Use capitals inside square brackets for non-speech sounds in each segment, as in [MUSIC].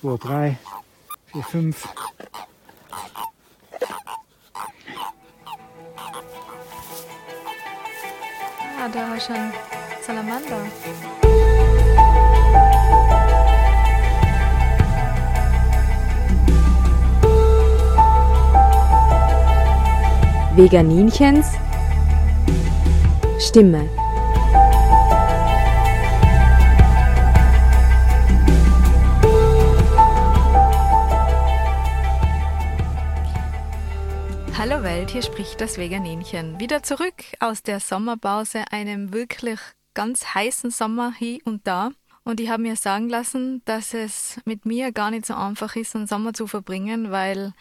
2, 3, 4, 5. Ah, da hast du einen Salamander. Veganinchens Stimme. Hier spricht das Veganinchen. Wieder zurück aus der Sommerpause, einem wirklich ganz heißen Sommer hier und da. Und ich habe mir sagen lassen, dass es mit mir gar nicht so einfach ist, einen Sommer zu verbringen, weil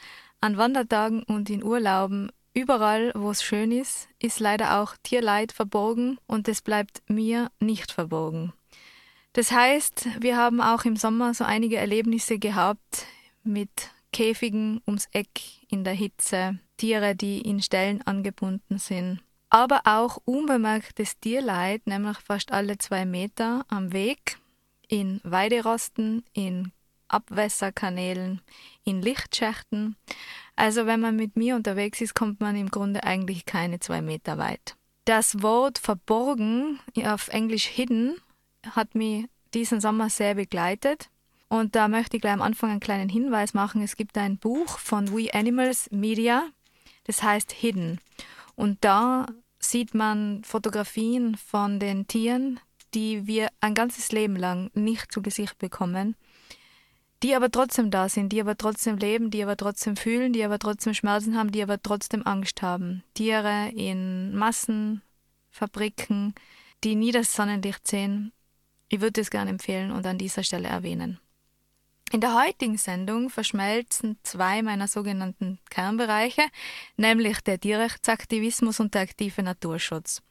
an Wandertagen und in Urlauben Überall, wo es schön ist, ist leider auch Tierleid verborgen und es bleibt mir nicht verborgen. Das heißt, wir haben auch im Sommer so einige Erlebnisse gehabt mit Käfigen ums Eck in der Hitze, Tiere, die in Stellen angebunden sind. Aber auch unbemerktes Tierleid, nämlich fast alle zwei Meter am Weg, in Weiderosten, in Abwässerkanälen, in Lichtschächten. Also wenn man mit mir unterwegs ist, kommt man im Grunde eigentlich keine zwei Meter weit. Das Wort verborgen, auf Englisch hidden, hat mich diesen Sommer sehr begleitet. Und da möchte ich gleich am Anfang einen kleinen Hinweis machen. Es gibt ein Buch von We Animals Media, das heißt Hidden. Und da sieht man Fotografien von den Tieren, die wir ein ganzes Leben lang nicht zu Gesicht bekommen die aber trotzdem da sind, die aber trotzdem leben, die aber trotzdem fühlen, die aber trotzdem Schmerzen haben, die aber trotzdem Angst haben. Tiere in Massenfabriken, die nie das Sonnenlicht sehen. Ich würde es gerne empfehlen und an dieser Stelle erwähnen. In der heutigen Sendung verschmelzen zwei meiner sogenannten Kernbereiche, nämlich der Tierrechtsaktivismus und der aktive Naturschutz.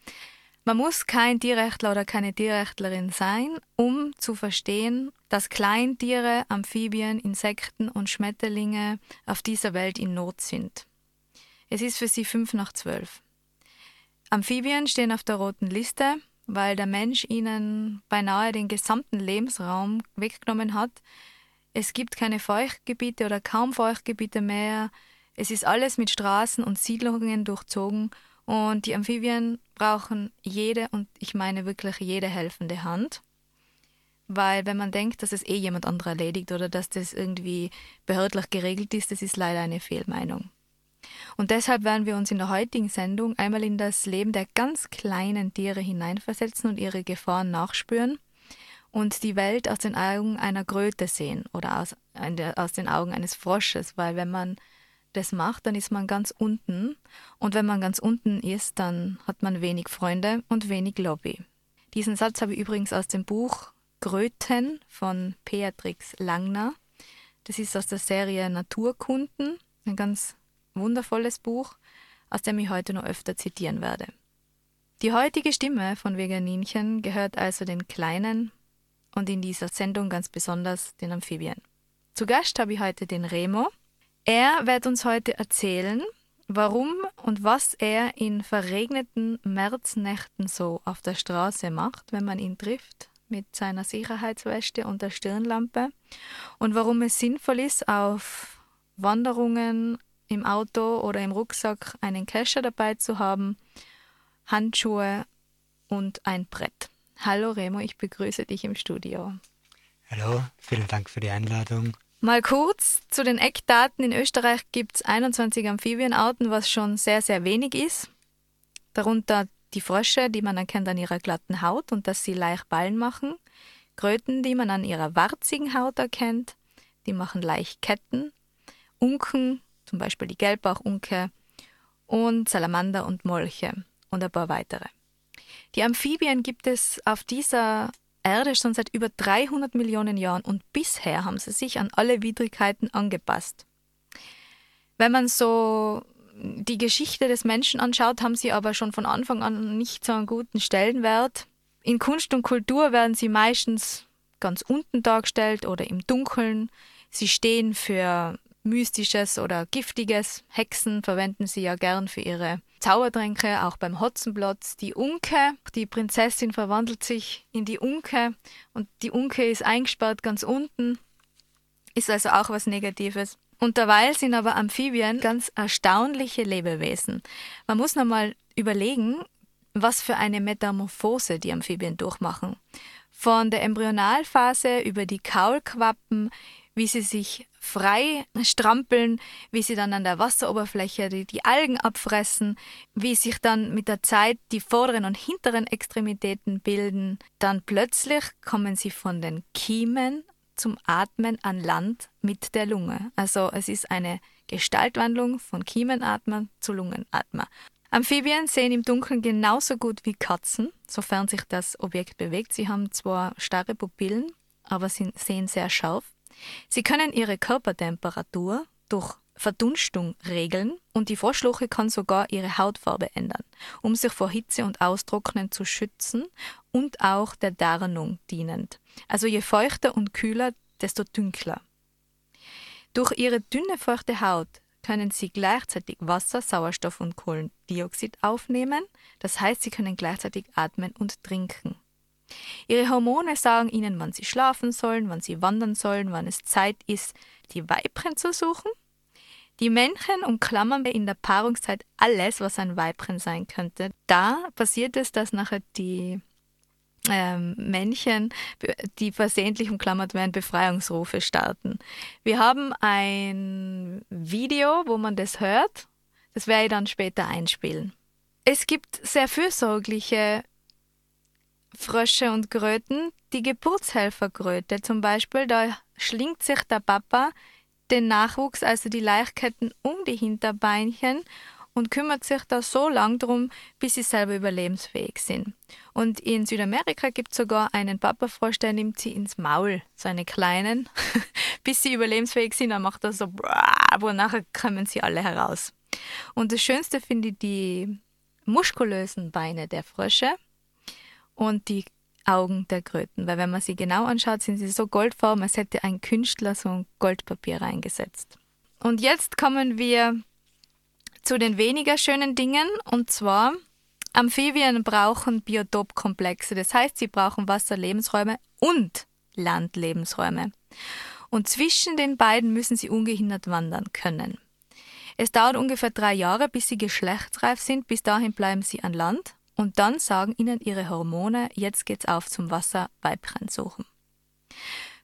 Man muss kein Tierrechtler oder keine Tierrechtlerin sein, um zu verstehen, dass Kleintiere, Amphibien, Insekten und Schmetterlinge auf dieser Welt in Not sind. Es ist für sie fünf nach zwölf. Amphibien stehen auf der roten Liste, weil der Mensch ihnen beinahe den gesamten Lebensraum weggenommen hat. Es gibt keine Feuchtgebiete oder kaum Feuchtgebiete mehr. Es ist alles mit Straßen und Siedlungen durchzogen und die Amphibien brauchen jede, und ich meine wirklich jede helfende Hand. Weil wenn man denkt, dass es eh jemand anderer erledigt oder dass das irgendwie behördlich geregelt ist, das ist leider eine Fehlmeinung. Und deshalb werden wir uns in der heutigen Sendung einmal in das Leben der ganz kleinen Tiere hineinversetzen und ihre Gefahren nachspüren und die Welt aus den Augen einer Kröte sehen oder aus, aus den Augen eines Frosches, weil wenn man das macht, dann ist man ganz unten. Und wenn man ganz unten ist, dann hat man wenig Freunde und wenig Lobby. Diesen Satz habe ich übrigens aus dem Buch Gröten von Beatrix Langner. Das ist aus der Serie Naturkunden, ein ganz wundervolles Buch, aus dem ich heute noch öfter zitieren werde. Die heutige Stimme von Veganinchen gehört also den Kleinen und in dieser Sendung ganz besonders den Amphibien. Zu Gast habe ich heute den Remo, er wird uns heute erzählen, warum und was er in verregneten Märznächten so auf der Straße macht, wenn man ihn trifft mit seiner Sicherheitsweste und der Stirnlampe und warum es sinnvoll ist, auf Wanderungen im Auto oder im Rucksack einen Kescher dabei zu haben, Handschuhe und ein Brett. Hallo Remo, ich begrüße dich im Studio. Hallo, vielen Dank für die Einladung. Mal kurz zu den Eckdaten. In Österreich gibt es 21 Amphibienarten, was schon sehr, sehr wenig ist. Darunter die Frösche, die man erkennt an ihrer glatten Haut und dass sie leicht Ballen machen. Kröten, die man an ihrer warzigen Haut erkennt, die machen leicht Ketten. Unken, zum Beispiel die Gelbbauchunke. Und Salamander und Molche und ein paar weitere. Die Amphibien gibt es auf dieser Erde schon seit über 300 Millionen Jahren und bisher haben sie sich an alle Widrigkeiten angepasst. Wenn man so die Geschichte des Menschen anschaut, haben sie aber schon von Anfang an nicht so einen guten Stellenwert. In Kunst und Kultur werden sie meistens ganz unten dargestellt oder im Dunkeln. Sie stehen für Mystisches oder Giftiges. Hexen verwenden sie ja gern für ihre Zaubertränke, auch beim Hotzenplotz. Die Unke, die Prinzessin verwandelt sich in die Unke und die Unke ist eingesperrt ganz unten ist also auch was Negatives. Und derweil sind aber Amphibien ganz erstaunliche Lebewesen. Man muss nochmal überlegen, was für eine Metamorphose die Amphibien durchmachen. Von der Embryonalphase über die Kaulquappen, wie sie sich frei strampeln, wie sie dann an der Wasseroberfläche die, die, Algen abfressen, wie sich dann mit der Zeit die vorderen und hinteren Extremitäten bilden. Dann plötzlich kommen sie von den Kiemen zum Atmen an Land mit der Lunge. Also es ist eine Gestaltwandlung von Kiemenatmer zu Lungenatmer. Amphibien sehen im Dunkeln genauso gut wie Katzen, sofern sich das Objekt bewegt. Sie haben zwar starre Pupillen, aber sie sehen sehr scharf. Sie können ihre Körpertemperatur durch Verdunstung regeln und die Froschluche kann sogar ihre Hautfarbe ändern, um sich vor Hitze und Austrocknen zu schützen und auch der Darnung dienend. Also je feuchter und kühler, desto dünkler. Durch ihre dünne, feuchte Haut können sie gleichzeitig Wasser, Sauerstoff und Kohlendioxid aufnehmen, das heißt, sie können gleichzeitig atmen und trinken. Ihre Hormone sagen ihnen, wann sie schlafen sollen, wann sie wandern sollen, wann es Zeit ist, die Weibchen zu suchen. Die Männchen umklammern in der Paarungszeit alles, was ein Weibchen sein könnte. Da passiert es, dass nachher die ähm, Männchen, die versehentlich umklammert werden, Befreiungsrufe starten. Wir haben ein Video, wo man das hört. Das werde ich dann später einspielen. Es gibt sehr fürsorgliche Frösche und Kröten. Die Geburtshelferkröte zum Beispiel, da schlingt sich der Papa den Nachwuchs, also die Leichketten, um die Hinterbeinchen und kümmert sich da so lang drum, bis sie selber überlebensfähig sind. Und in Südamerika gibt es sogar einen Papafrosch, der nimmt sie ins Maul, seine kleinen, [LAUGHS] bis sie überlebensfähig sind. Dann macht er so, aber nachher kommen sie alle heraus. Und das Schönste finde ich die muskulösen Beine der Frösche und die Augen der Kröten, weil wenn man sie genau anschaut, sind sie so goldfarben, als hätte ein Künstler so ein Goldpapier reingesetzt. Und jetzt kommen wir zu den weniger schönen Dingen und zwar Amphibien brauchen Biotopkomplexe, das heißt, sie brauchen Wasserlebensräume und Landlebensräume. Und zwischen den beiden müssen sie ungehindert wandern können. Es dauert ungefähr drei Jahre, bis sie geschlechtsreif sind. Bis dahin bleiben sie an Land und dann sagen ihnen ihre Hormone, jetzt geht's auf zum Wasser, Weibchen suchen.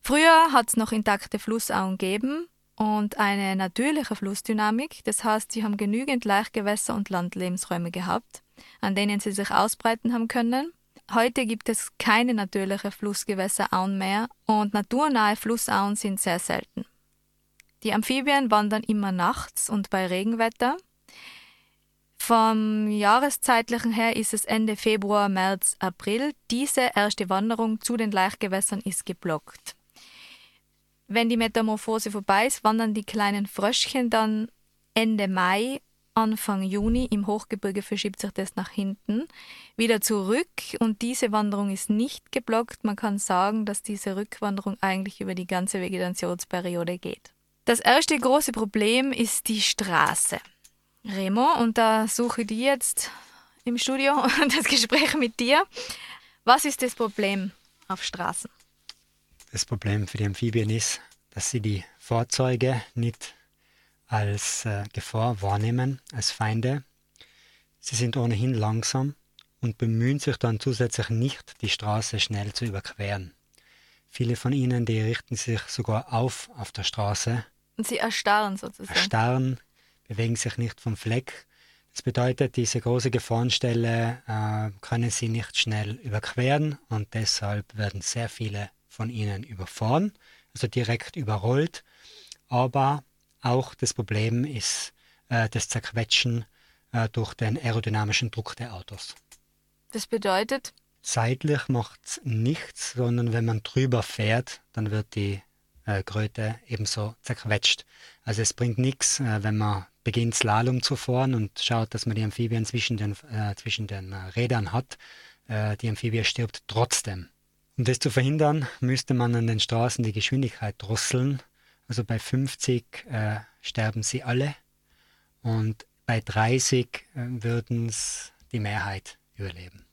Früher hat's noch intakte Flussauen gegeben und eine natürliche Flussdynamik, das heißt, sie haben genügend Laichgewässer und Landlebensräume gehabt, an denen sie sich ausbreiten haben können. Heute gibt es keine natürliche Flussgewässerauen mehr und naturnahe Flussauen sind sehr selten. Die Amphibien wandern immer nachts und bei Regenwetter vom Jahreszeitlichen her ist es Ende Februar, März, April. Diese erste Wanderung zu den Laichgewässern ist geblockt. Wenn die Metamorphose vorbei ist, wandern die kleinen Fröschchen dann Ende Mai, Anfang Juni. Im Hochgebirge verschiebt sich das nach hinten wieder zurück und diese Wanderung ist nicht geblockt. Man kann sagen, dass diese Rückwanderung eigentlich über die ganze Vegetationsperiode geht. Das erste große Problem ist die Straße. Remo, und da suche ich dich jetzt im Studio und [LAUGHS] das Gespräch mit dir. Was ist das Problem auf Straßen? Das Problem für die Amphibien ist, dass sie die Fahrzeuge nicht als äh, Gefahr wahrnehmen, als Feinde. Sie sind ohnehin langsam und bemühen sich dann zusätzlich nicht, die Straße schnell zu überqueren. Viele von ihnen, die richten sich sogar auf auf der Straße. Und sie erstarren sozusagen. Erstarren, bewegen sich nicht vom Fleck. Das bedeutet, diese große Gefahrenstelle äh, können sie nicht schnell überqueren und deshalb werden sehr viele von ihnen überfahren, also direkt überrollt. Aber auch das Problem ist äh, das Zerquetschen äh, durch den aerodynamischen Druck der Autos. Das bedeutet? Seitlich macht es nichts, sondern wenn man drüber fährt, dann wird die äh, Kröte ebenso zerquetscht. Also es bringt nichts, äh, wenn man beginnt Slalom zu fahren und schaut, dass man die Amphibien zwischen den, äh, zwischen den äh, Rädern hat. Äh, die Amphibie stirbt trotzdem. Um das zu verhindern, müsste man an den Straßen die Geschwindigkeit drosseln. Also bei 50 äh, sterben sie alle und bei 30 äh, würden es die Mehrheit überleben.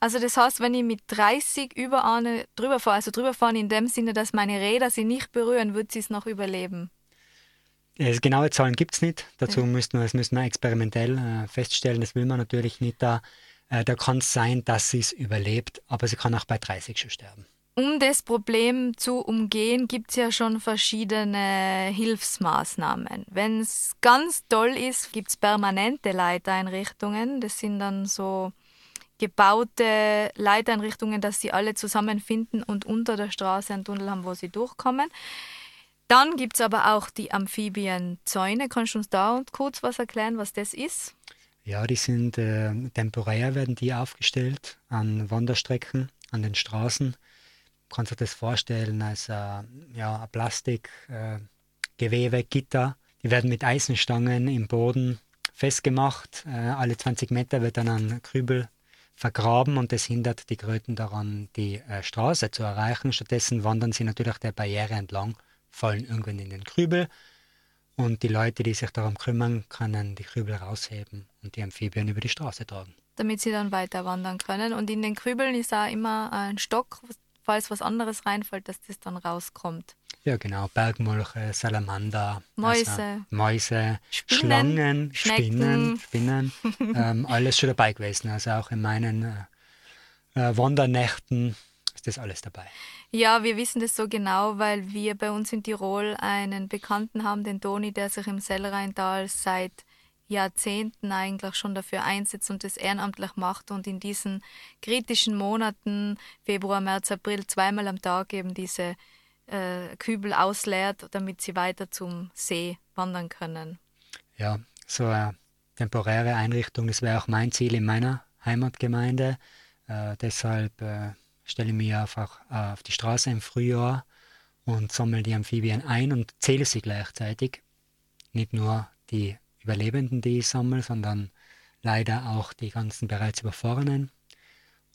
Also das heißt, wenn ich mit 30 über eine drüber fahre, also drüber fahren in dem Sinne, dass meine Räder sie nicht berühren, wird sie es noch überleben? Ja, genaue Zahlen gibt es nicht. Dazu ja. müssen wir, das müssen wir experimentell äh, feststellen. Das will man natürlich nicht. Da, äh, da kann es sein, dass sie es überlebt, aber sie kann auch bei 30 schon sterben. Um das Problem zu umgehen, gibt es ja schon verschiedene Hilfsmaßnahmen. Wenn es ganz toll ist, gibt es permanente Leiteinrichtungen. Das sind dann so gebaute Leiteinrichtungen, dass sie alle zusammenfinden und unter der Straße einen Tunnel haben, wo sie durchkommen. Dann gibt es aber auch die Amphibienzäune. Kannst du uns da kurz was erklären, was das ist? Ja, die sind äh, temporär, werden die aufgestellt an Wanderstrecken, an den Straßen kannst du dir das vorstellen als äh, ja, ein Plastikgewebe, äh, Gitter. Die werden mit Eisenstangen im Boden festgemacht. Äh, alle 20 Meter wird dann ein Krübel vergraben und das hindert die Kröten daran, die äh, Straße zu erreichen. Stattdessen wandern sie natürlich der Barriere entlang, fallen irgendwann in den Krübel und die Leute, die sich darum kümmern, können die Krübel rausheben und die Amphibien über die Straße tragen. Damit sie dann weiter wandern können. Und in den Krübeln ist auch immer ein Stock, falls was anderes reinfällt, dass das dann rauskommt. Ja, genau. Bergmolche, Salamander, Mäuse, also Mäuse Spinnen, Schlangen, Schnecken. Spinnen, [LAUGHS] Spinnen ähm, alles schon dabei gewesen. Also auch in meinen äh, äh, Wandernächten ist das alles dabei. Ja, wir wissen das so genau, weil wir bei uns in Tirol einen Bekannten haben, den Toni, der sich im Sellrheintal seit Jahrzehnten eigentlich schon dafür einsetzt und das ehrenamtlich macht und in diesen kritischen Monaten, Februar, März, April, zweimal am Tag eben diese äh, Kübel ausleert, damit sie weiter zum See wandern können. Ja, so eine temporäre Einrichtung, das wäre auch mein Ziel in meiner Heimatgemeinde. Äh, deshalb äh, stelle ich mich einfach äh, auf die Straße im Frühjahr und sammle die Amphibien ein und zähle sie gleichzeitig. Nicht nur die Überlebenden, die ich sammle, sondern leider auch die ganzen bereits Überfahrenen.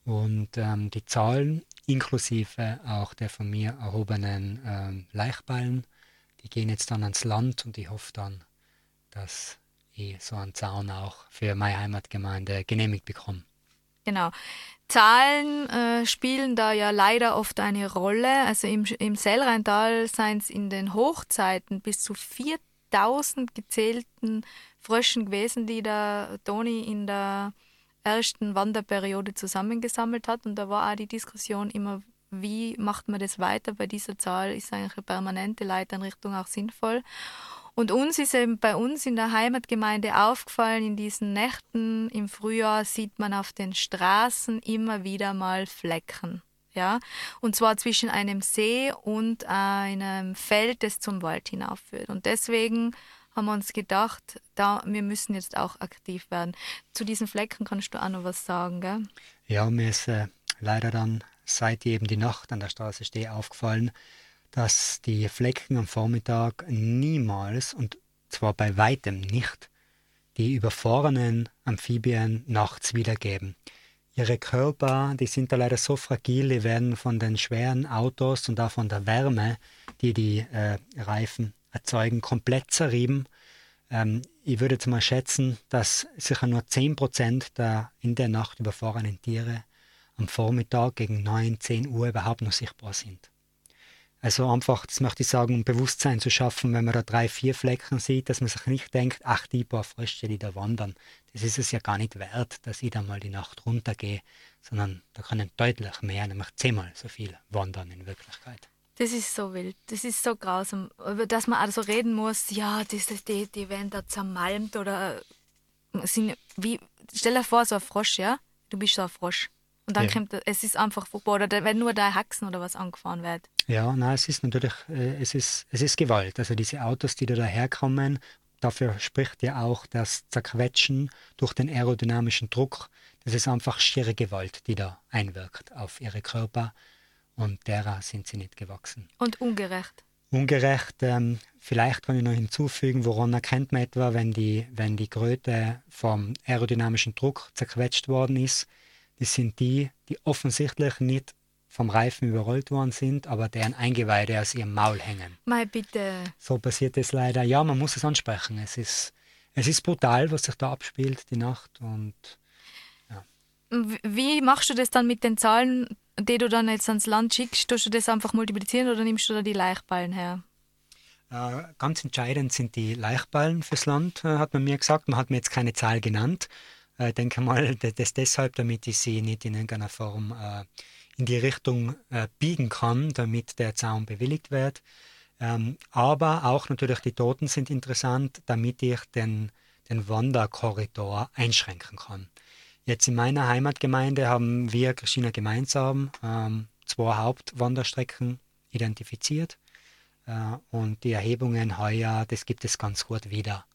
Und ähm, die Zahlen, inklusive auch der von mir erhobenen ähm, Leichballen, die gehen jetzt dann ans Land und ich hoffe dann, dass ich so einen Zaun auch für meine Heimatgemeinde genehmigt bekomme. Genau. Zahlen äh, spielen da ja leider oft eine Rolle. Also im, im Sellrheintal seien es in den Hochzeiten bis zu 4000 1000 gezählten Fröschen gewesen, die der Toni in der ersten Wanderperiode zusammengesammelt hat. Und da war auch die Diskussion immer, wie macht man das weiter? Bei dieser Zahl ist eigentlich eine permanente Leiteinrichtung auch sinnvoll. Und uns ist eben bei uns in der Heimatgemeinde aufgefallen, in diesen Nächten im Frühjahr sieht man auf den Straßen immer wieder mal Flecken ja, und zwar zwischen einem See und einem Feld, das zum Wald hinaufführt. Und deswegen haben wir uns gedacht, da, wir müssen jetzt auch aktiv werden. Zu diesen Flecken kannst du auch noch was sagen, gell? Ja, mir ist äh, leider dann, seit ich eben die Nacht an der Straße stehe, aufgefallen, dass die Flecken am Vormittag niemals, und zwar bei weitem nicht, die überfahrenen Amphibien nachts wiedergeben ihre Körper, die sind da leider so fragil, die werden von den schweren Autos und auch von der Wärme, die die äh, Reifen erzeugen, komplett zerrieben. Ähm, ich würde jetzt mal schätzen, dass sicher nur 10% der in der Nacht überfahrenen Tiere am Vormittag gegen 9, 10 Uhr überhaupt noch sichtbar sind. Also einfach, das möchte ich sagen, um Bewusstsein zu schaffen, wenn man da drei, vier Flecken sieht, dass man sich nicht denkt, ach, die paar Frösche, die da wandern, das ist es ja gar nicht wert, dass ich da mal die Nacht runtergehe, sondern da können deutlich mehr, nämlich zehnmal so viel wandern in Wirklichkeit. Das ist so wild, das ist so grausam, dass man also reden muss, ja, das, die, die werden da zermalmt oder sind, wie, stell dir vor, so ein Frosch, ja, du bist so ein Frosch und dann ja. kommt, es ist einfach vorbei, oder wenn nur da Haxen oder was angefahren wird. Ja, na, es ist natürlich, äh, es ist, es ist Gewalt. Also diese Autos, die da daherkommen, dafür spricht ja auch das Zerquetschen durch den aerodynamischen Druck. Das ist einfach schiere Gewalt, die da einwirkt auf ihre Körper und derer sind sie nicht gewachsen. Und ungerecht. Ungerecht, ähm, vielleicht kann ich noch hinzufügen, woran erkennt man etwa, wenn die, wenn die Kröte vom aerodynamischen Druck zerquetscht worden ist. Das sind die, die offensichtlich nicht vom Reifen überrollt worden sind, aber deren Eingeweide aus ihrem Maul hängen. Mal bitte. So passiert es leider. Ja, man muss es ansprechen. Es ist, es ist brutal, was sich da abspielt, die Nacht. Und, ja. Wie machst du das dann mit den Zahlen, die du dann jetzt ans Land schickst? Tust du das einfach multiplizieren oder nimmst du da die Leichballen her? Äh, ganz entscheidend sind die Leichballen fürs Land, äh, hat man mir gesagt. Man hat mir jetzt keine Zahl genannt. Äh, ich denke mal, das deshalb, damit ich sie nicht in irgendeiner Form in die Richtung biegen kann, damit der Zaun bewilligt wird. Ähm, aber auch natürlich die Toten sind interessant, damit ich den, den Wanderkorridor einschränken kann. Jetzt in meiner Heimatgemeinde haben wir, Christina, gemeinsam ähm, zwei Hauptwanderstrecken identifiziert. Äh, und die Erhebungen heuer, das gibt es ganz gut wieder.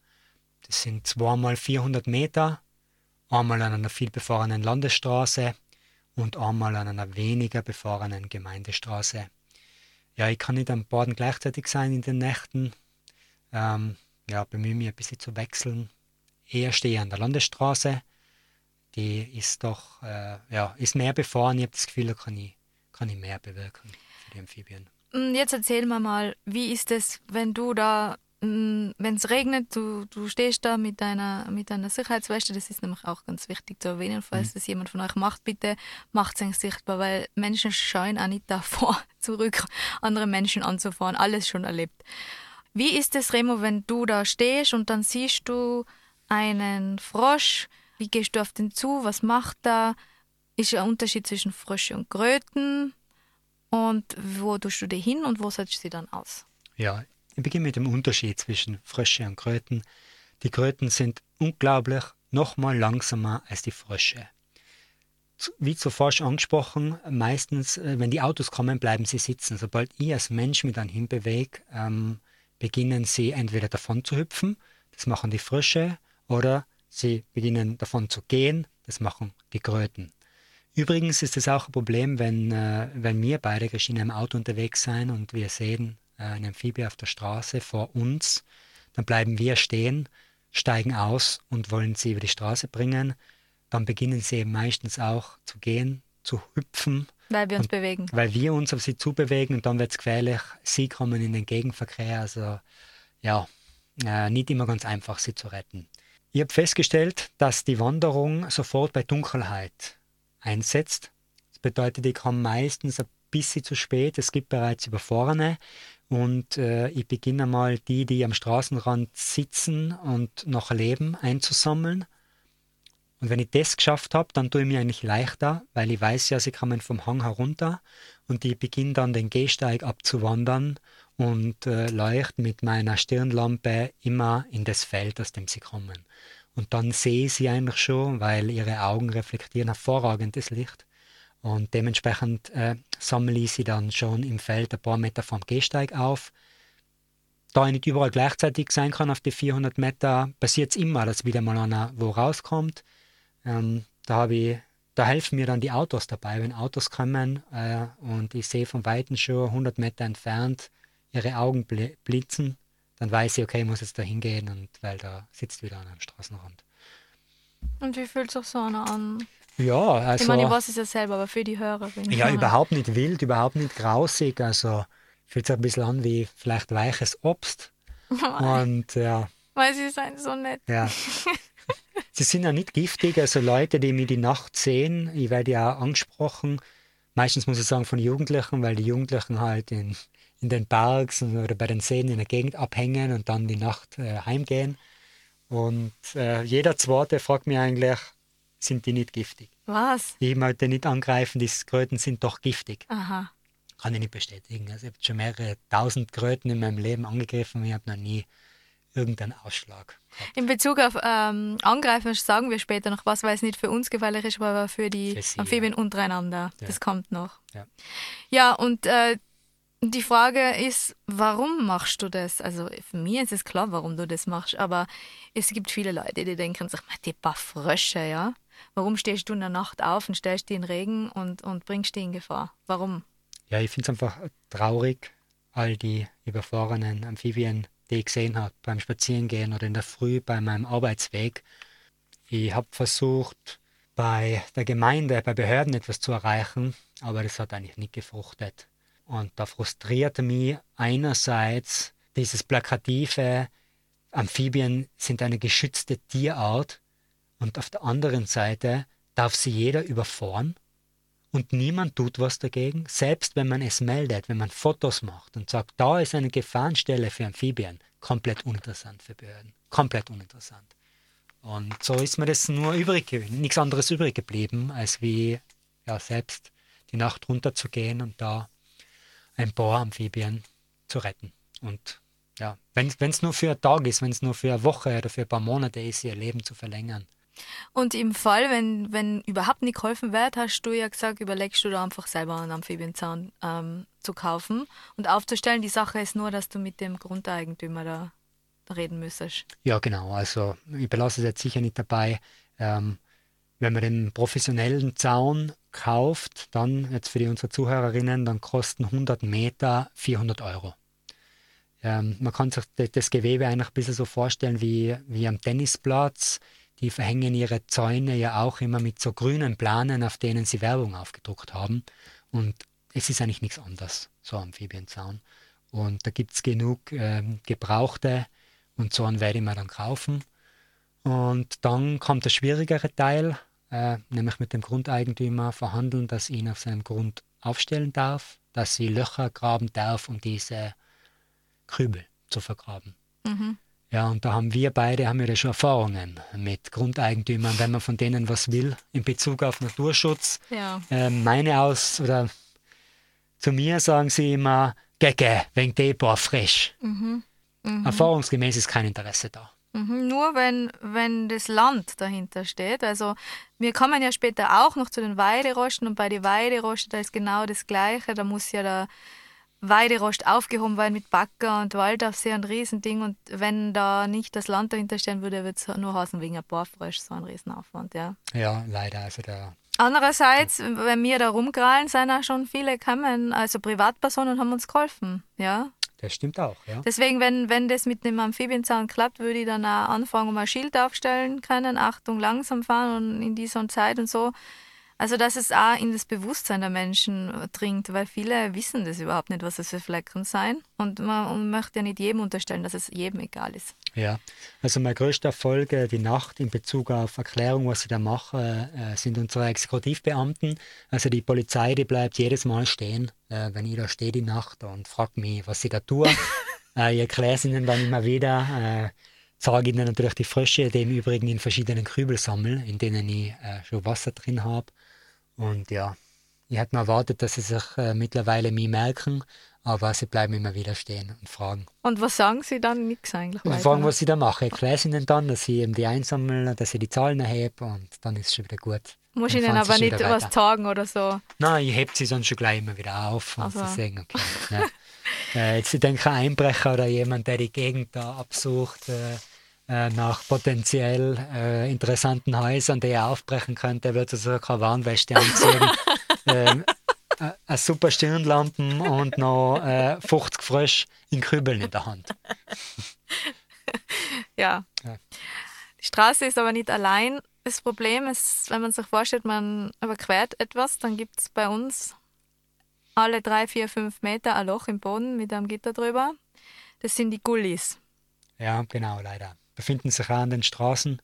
Das sind zweimal 400 Meter, einmal an einer viel befahrenen Landesstraße und einmal an einer weniger befahrenen Gemeindestraße. Ja, ich kann nicht am Baden gleichzeitig sein in den Nächten. Ähm, ja, bemühe mich ein bisschen zu wechseln. Eher stehe ich an der Landesstraße. Die ist doch, äh, ja, ist mehr befahren. Ich habe das Gefühl, da kann ich, kann ich mehr bewirken für die Amphibien. Mm, jetzt erzähl mir mal, wie ist es, wenn du da, wenn es regnet, du, du stehst da mit deiner, mit deiner Sicherheitsweste, das ist nämlich auch ganz wichtig zu erwähnen, falls mhm. das jemand von euch macht, bitte macht es sichtbar, weil Menschen scheuen auch nicht [LAUGHS] davor, zurück andere Menschen anzufahren, alles schon erlebt. Wie ist es, Remo, wenn du da stehst und dann siehst du einen Frosch, wie gehst du auf den zu, was macht er? Ist ein Unterschied zwischen Frösche und Kröten? Und wo tust du die hin und wo setzt du sie dann aus? Ja, ich beginne mit dem Unterschied zwischen Frösche und Kröten. Die Kröten sind unglaublich nochmal langsamer als die Frösche. Wie zuvor schon angesprochen, meistens, äh, wenn die Autos kommen, bleiben sie sitzen. Sobald ich als Mensch mich dann hinbewege, ähm, beginnen sie entweder davon zu hüpfen, das machen die Frösche, oder sie beginnen davon zu gehen, das machen die Kröten. Übrigens ist es auch ein Problem, wenn, äh, wenn wir beide Christine im Auto unterwegs sind und wir sehen eine Amphibie auf der Straße vor uns, dann bleiben wir stehen, steigen aus und wollen sie über die Straße bringen. Dann beginnen sie eben meistens auch zu gehen, zu hüpfen. Weil wir uns bewegen. Weil wir uns auf sie zubewegen und dann wird es gefährlich. Sie kommen in den Gegenverkehr. Also ja, äh, nicht immer ganz einfach, sie zu retten. Ich habe festgestellt, dass die Wanderung sofort bei Dunkelheit einsetzt. Das bedeutet, ich komme meistens ein bisschen zu spät. Es gibt bereits Überfahrene und äh, ich beginne mal die, die am Straßenrand sitzen und noch leben, einzusammeln. Und wenn ich das geschafft habe, dann tue ich mir eigentlich leichter, weil ich weiß ja, sie kommen vom Hang herunter und ich beginne dann den Gehsteig abzuwandern und äh, leuchte mit meiner Stirnlampe immer in das Feld, aus dem sie kommen. Und dann sehe ich sie eigentlich schon, weil ihre Augen reflektieren hervorragendes Licht. Und dementsprechend äh, sammle ich sie dann schon im Feld ein paar Meter vom Gehsteig auf. Da ich nicht überall gleichzeitig sein kann auf die 400 Meter, passiert es immer, dass wieder mal einer wo rauskommt. Ähm, da, ich, da helfen mir dann die Autos dabei, wenn Autos kommen äh, und ich sehe von Weitem schon 100 Meter entfernt ihre Augen blitzen dann weiß ich, okay, ich muss jetzt da hingehen und weil da sitzt wieder einer am Straßenrand. Und wie fühlt sich so einer an? Ja, also. Ich meine, ich weiß es ja selber, aber für die Hörerin. Ja, überhaupt nicht wild, überhaupt nicht grausig. Also fühlt sich ein bisschen an wie vielleicht weiches Obst. [LAUGHS] und ja. Weil sie sind so nett. Ja. [LAUGHS] sie sind ja nicht giftig, also Leute, die mir die Nacht sehen, ich werde ja auch angesprochen, meistens muss ich sagen von Jugendlichen, weil die Jugendlichen halt in in den Parks oder bei den Seen in der Gegend abhängen und dann die Nacht äh, heimgehen. Und äh, jeder Zweite fragt mich eigentlich, sind die nicht giftig? Was? Ich möchte nicht angreifen, die Kröten sind doch giftig. Aha. Kann ich nicht bestätigen. Also ich habe schon mehrere tausend Kröten in meinem Leben angegriffen und ich habe noch nie irgendeinen Ausschlag. Gehabt. In Bezug auf ähm, Angreifen sagen wir später noch was, weil es nicht für uns gefährlich ist, aber für die für sie, Amphibien ja. untereinander. Ja. Das kommt noch. Ja, ja und äh, die Frage ist, warum machst du das? Also für mich ist es klar, warum du das machst, aber es gibt viele Leute, die denken sich, die paar Frösche, ja? Warum stehst du in der Nacht auf und stellst die in Regen und, und bringst die in Gefahr? Warum? Ja, ich finde es einfach traurig, all die überfahrenen Amphibien, die ich gesehen habe beim Spazierengehen oder in der Früh bei meinem Arbeitsweg. Ich habe versucht, bei der Gemeinde, bei Behörden etwas zu erreichen, aber das hat eigentlich nicht gefruchtet. Und da frustrierte mich einerseits dieses plakative, Amphibien sind eine geschützte Tierart und auf der anderen Seite darf sie jeder überfahren und niemand tut was dagegen, selbst wenn man es meldet, wenn man Fotos macht und sagt, da ist eine Gefahrenstelle für Amphibien, komplett uninteressant für Behörden, komplett uninteressant. Und so ist mir das nur übrig, nichts anderes übrig geblieben, als wie ja, selbst die Nacht runterzugehen und da ein paar Amphibien zu retten. Und ja, wenn es nur für einen Tag ist, wenn es nur für eine Woche oder für ein paar Monate ist, ihr Leben zu verlängern. Und im Fall, wenn, wenn überhaupt nicht geholfen wird, hast du ja gesagt, überlegst du da einfach selber einen Amphibienzaun ähm, zu kaufen und aufzustellen. Die Sache ist nur, dass du mit dem Grundeigentümer da reden müsstest. Ja, genau. Also ich belasse es jetzt sicher nicht dabei. Ähm, wenn man den professionellen Zaun kauft, dann jetzt für die, unsere Zuhörerinnen, dann kosten 100 Meter 400 Euro. Ähm, man kann sich das Gewebe eigentlich ein bisschen so vorstellen wie, wie am Tennisplatz. Die verhängen ihre Zäune ja auch immer mit so grünen Planen, auf denen sie Werbung aufgedruckt haben. Und es ist eigentlich nichts anderes, so Amphibienzaun. Und da gibt es genug ähm, gebrauchte und so einen werde ich mir dann kaufen. Und dann kommt der schwierigere Teil, äh, nämlich mit dem Grundeigentümer verhandeln, dass ihn auf seinem Grund aufstellen darf, dass sie Löcher graben darf, um diese Krübel zu vergraben. Mhm. Ja, und da haben wir beide haben wir schon Erfahrungen mit Grundeigentümern, wenn man von denen was will in Bezug auf Naturschutz. Ja. Äh, meine aus oder zu mir sagen sie immer, Gecke, wegen Depot frisch. Mhm. Mhm. Erfahrungsgemäß ist kein Interesse da. Mhm, nur wenn, wenn das Land dahinter steht. Also wir kommen ja später auch noch zu den Weiderosten und bei den Weiderosten, da ist genau das Gleiche. Da muss ja der Weiderost aufgehoben werden mit Backer und Waldaufsee ein Riesending. Und wenn da nicht das Land dahinter stehen würde, würde es nur Hausen wegen ein paar Frösch so ein Riesenaufwand, ja. Ja, leider. Also der Andererseits, wenn wir da rumkrallen, sind auch schon viele gekommen, also Privatpersonen haben uns geholfen, ja. Das stimmt auch, ja. Deswegen, wenn, wenn das mit dem Amphibienzaun klappt, würde ich dann auch anfangen, um ein Schild aufstellen können, Achtung, langsam fahren und in dieser Zeit und so. Also, dass es auch in das Bewusstsein der Menschen dringt, weil viele wissen das überhaupt nicht, was das für Flecken sein. Und man möchte ja nicht jedem unterstellen, dass es jedem egal ist. Ja, also mein größter Erfolg äh, die Nacht in Bezug auf Erklärung, was ich da mache, äh, sind unsere Exekutivbeamten. Also die Polizei, die bleibt jedes Mal stehen, äh, wenn ich da stehe die Nacht und fragt mich, was ich da tue. [LAUGHS] ich erkläre es ihnen dann immer wieder zeige ihnen natürlich die Frösche, die im Übrigen in verschiedenen Krübel sammeln, in denen ich äh, schon Wasser drin habe. Und ja, ich hätte mir erwartet, dass sie sich äh, mittlerweile mich merken, aber sie bleiben immer wieder stehen und fragen. Und was sagen sie dann? Nichts eigentlich. Sie fragen, was sie da machen. Ich erkläre ihnen dann, dass sie eben die einsammeln, dass sie die Zahlen erheben und dann ist es schon wieder gut. Muss ich ihnen aber nicht was sagen oder so? Nein, ich hebe sie dann schon gleich immer wieder auf und also. sie sagen, okay. ne. [LAUGHS] äh, jetzt ich denke, ein Einbrecher oder jemand, der die Gegend da absucht, äh, nach potenziell äh, interessanten Häusern, die er aufbrechen könnte, wird er so keine Warnweste anziehen. [LAUGHS] ähm, äh, eine super Stirnlampen und noch äh, 50 Frösch in Kübeln in der Hand. [LAUGHS] ja. ja. Die Straße ist aber nicht allein. Das Problem ist, wenn man sich vorstellt, man überquert etwas, dann gibt es bei uns alle drei, vier, fünf Meter ein Loch im Boden mit einem Gitter drüber. Das sind die Gullis. Ja, genau, leider befinden sich auch an den Straßen.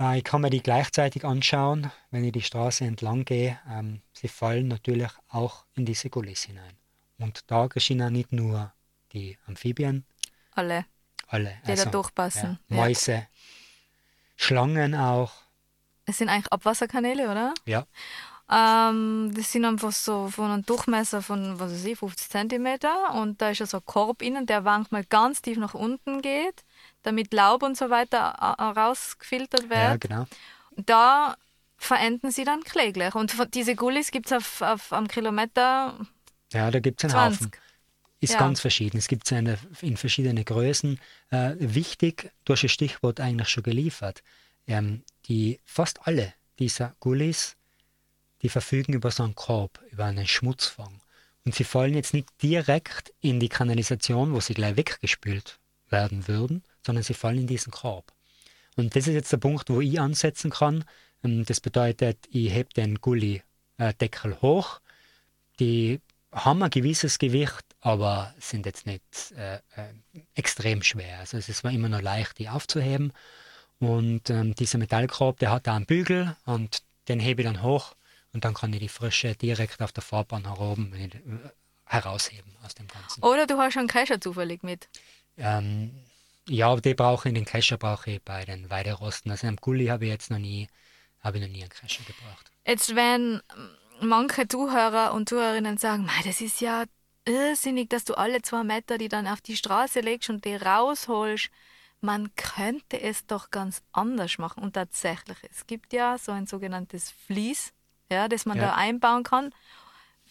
Äh, ich kann mir die gleichzeitig anschauen, wenn ich die Straße entlang gehe. Ähm, sie fallen natürlich auch in diese Kulisse hinein. Und da geschehen auch nicht nur die Amphibien. Alle. Alle. Die also, da durchpassen. Ja, Mäuse, ja. Schlangen auch. Es sind eigentlich Abwasserkanäle, oder? Ja. Ähm, das sind einfach so von einem Durchmesser von, was weiß ich, 50 cm und da ist ja so ein Korb innen, der manchmal ganz tief nach unten geht damit Laub und so weiter rausgefiltert wird. Ja, genau. Da verenden sie dann kläglich. Und diese Gullis gibt es auf, auf am Kilometer. Ja, da gibt es einen 20. Haufen. Ist ja. ganz verschieden. Es gibt es in verschiedene Größen. Äh, wichtig, du hast das Stichwort eigentlich schon geliefert. Ähm, die, fast alle dieser Gullis, die verfügen über so einen Korb, über einen Schmutzfang. Und sie fallen jetzt nicht direkt in die Kanalisation, wo sie gleich weggespült werden würden, sondern sie fallen in diesen Korb. Und das ist jetzt der Punkt, wo ich ansetzen kann. Ähm, das bedeutet, ich hebe den Gully-Deckel hoch. Die haben ein gewisses Gewicht, aber sind jetzt nicht äh, äh, extrem schwer. Also es war immer noch leicht, die aufzuheben. Und ähm, dieser Metallkorb, der hat da einen Bügel und den hebe ich dann hoch und dann kann ich die Frische direkt auf der Fahrbahn heroben äh, herausheben aus dem Ganzen. Oder du hast einen Kescher zufällig mit. Ähm, ja, die brauche ich, den Kescher brauche ich bei den Weiderosten. Also am Gulli habe ich jetzt noch nie, habe ich noch nie einen Kescher gebraucht. Jetzt wenn manche Zuhörer und Zuhörerinnen sagen, Mei, das ist ja irrsinnig, dass du alle zwei Meter die dann auf die Straße legst und die rausholst. Man könnte es doch ganz anders machen. Und tatsächlich, es gibt ja so ein sogenanntes Vlies, ja, das man Ja. da einbauen kann,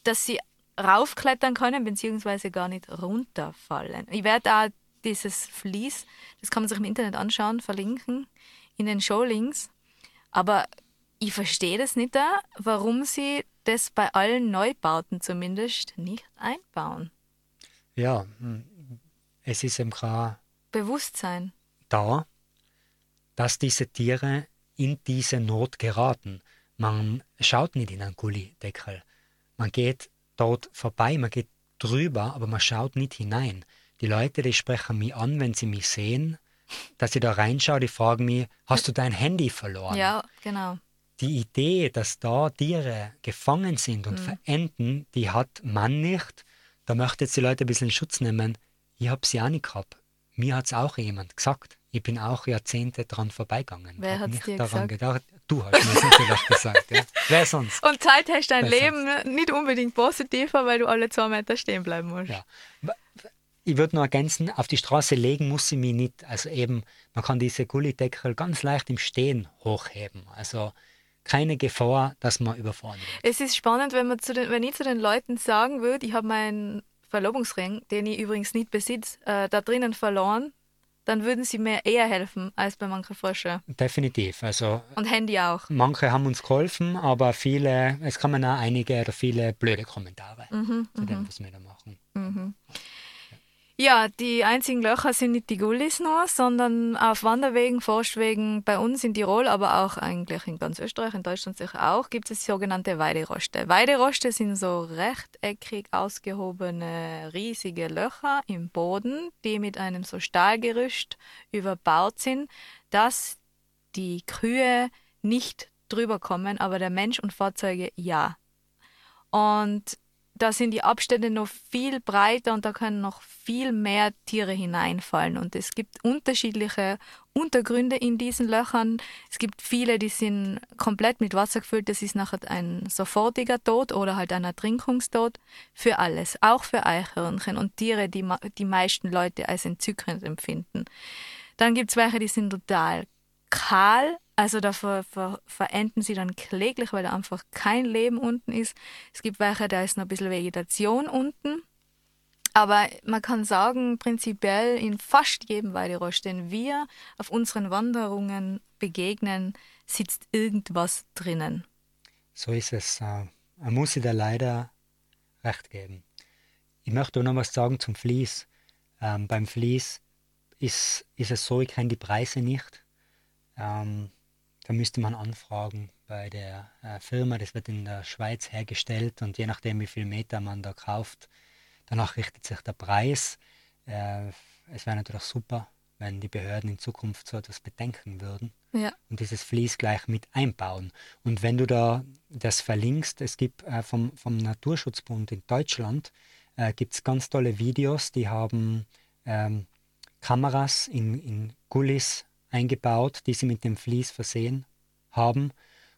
dass sie raufklettern können, beziehungsweise gar nicht runterfallen. Ich werde auch dieses Vlies, das kann man sich im Internet anschauen, verlinken in den Showlinks. Aber ich verstehe das nicht, da, warum sie das bei allen Neubauten zumindest nicht einbauen. Ja, hm, es ist eben gerade Bewusstsein. da, dass diese Tiere in diese Not geraten. Man schaut nicht in einen Gullideckel. Man geht dort vorbei, man geht drüber, aber man schaut nicht hinein. Die Leute, die sprechen mich an, wenn sie mich sehen, dass ich da reinschaue, die fragen mich, hast du dein Handy verloren? Ja, genau. Die Idee, dass da Tiere gefangen sind und verenden, die hat man nicht. Da möchte jetzt die Leute ein bisschen Schutz nehmen. Ich habe sie auch nicht gehabt. Mir hat es auch jemand gesagt. Ich bin auch Jahrzehnte dran vorbeigegangen. Wer hat's nicht dir daran gesagt? gedacht. Du hast mir natürlich gesagt. Ja. [LAUGHS] Wer sonst? Und Zeit hast dein Besser. Leben nicht unbedingt positiver, weil du alle zwei Meter stehen bleiben musst. Ja. Ich würde noch ergänzen, auf die Straße legen muss ich mich nicht. Also eben, man kann diese Gullideckel ganz leicht im Stehen hochheben. Also keine Gefahr, dass man überfahren wird. Es ist spannend, wenn, man zu den, wenn ich zu den Leuten sagen würde, ich habe meinen Verlobungsring, den ich übrigens nicht besitze, äh, da drinnen verloren, dann würden sie mir eher helfen als bei manchen Frösche. Definitiv. Also Und Handy auch. manche haben uns geholfen, aber viele, es kommen auch einige oder viele blöde Kommentare Mhm, zu dem, was wir da machen. Ja, die einzigen Löcher sind nicht die Gullis nur, sondern auf Wanderwegen, Forstwegen bei uns in Tirol, aber auch eigentlich in ganz Österreich, in Deutschland sicher auch, gibt es sogenannte Weideroste. Weideroste sind so rechteckig ausgehobene, riesige Löcher im Boden, die mit einem so Stahlgerüst überbaut sind, dass die Kühe nicht drüber kommen, aber der Mensch und Fahrzeuge ja. Und da sind die Abstände noch viel breiter und da können noch viel mehr Tiere hineinfallen. Und es gibt unterschiedliche Untergründe in diesen Löchern. Es gibt viele, die sind komplett mit Wasser gefüllt. Das ist nachher ein sofortiger Tod oder halt ein Ertrinkungstod. Für alles, auch für Eichhörnchen und Tiere, die die meisten Leute als entzückend empfinden. Dann gibt es welche, die sind total kahl, also da ver, ver, verenden sie dann kläglich, weil da einfach kein Leben unten ist. Es gibt welche, da ist noch ein bisschen Vegetation unten. Aber man kann sagen, prinzipiell in fast jedem Weiderost, den wir auf unseren Wanderungen begegnen, sitzt irgendwas drinnen. So ist es. äh, Man muss sich da leider recht geben. Ich möchte noch was sagen zum Vlies. Ähm, beim Vlies ist, ist es so, ich kenne die Preise nicht. Ähm, da müsste man anfragen bei der äh, Firma. Das wird in der Schweiz hergestellt und je nachdem, wie viel Meter man da kauft, danach richtet sich der Preis. Äh, es wäre natürlich super, wenn die Behörden in Zukunft so etwas bedenken würden Ja. und dieses Vlies gleich mit einbauen. Und wenn du da das verlinkst, es gibt äh, vom, vom Naturschutzbund in Deutschland äh, gibt's ganz tolle Videos, die haben ähm, Kameras in, in Gullis eingebaut, die sie mit dem Vlies versehen haben.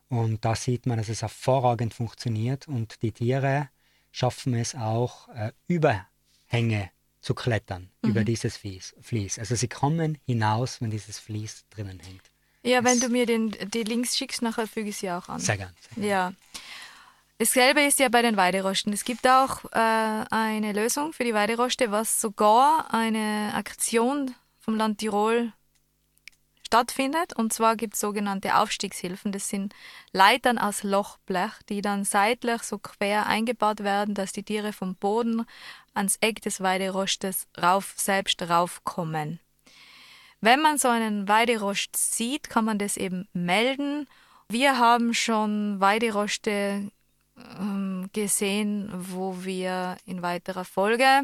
Und da sieht man, dass es hervorragend funktioniert und die Tiere schaffen es auch, äh, Überhänge zu klettern über dieses Vlies, Vlies. Also sie kommen hinaus, wenn dieses Vlies drinnen hängt. Ja, wenn Das- du mir den, die Links schickst, nachher füge ich sie auch an. Sehr gern. Sehr gern. Ja. Dasselbe ist ja bei den Weiderosten. Es gibt auch äh, eine Lösung für die Weideroste, was sogar eine Aktion vom Land Tirol stattfindet. Und zwar gibt es sogenannte Aufstiegshilfen. Das sind Leitern aus Lochblech, die dann seitlich so quer eingebaut werden, dass die Tiere vom Boden ans Eck des Weiderostes rauf, selbst raufkommen. Wenn man so einen Weiderost sieht, kann man das eben melden. Wir haben schon Weideroste ähm, gesehen, wo wir in weiterer Folge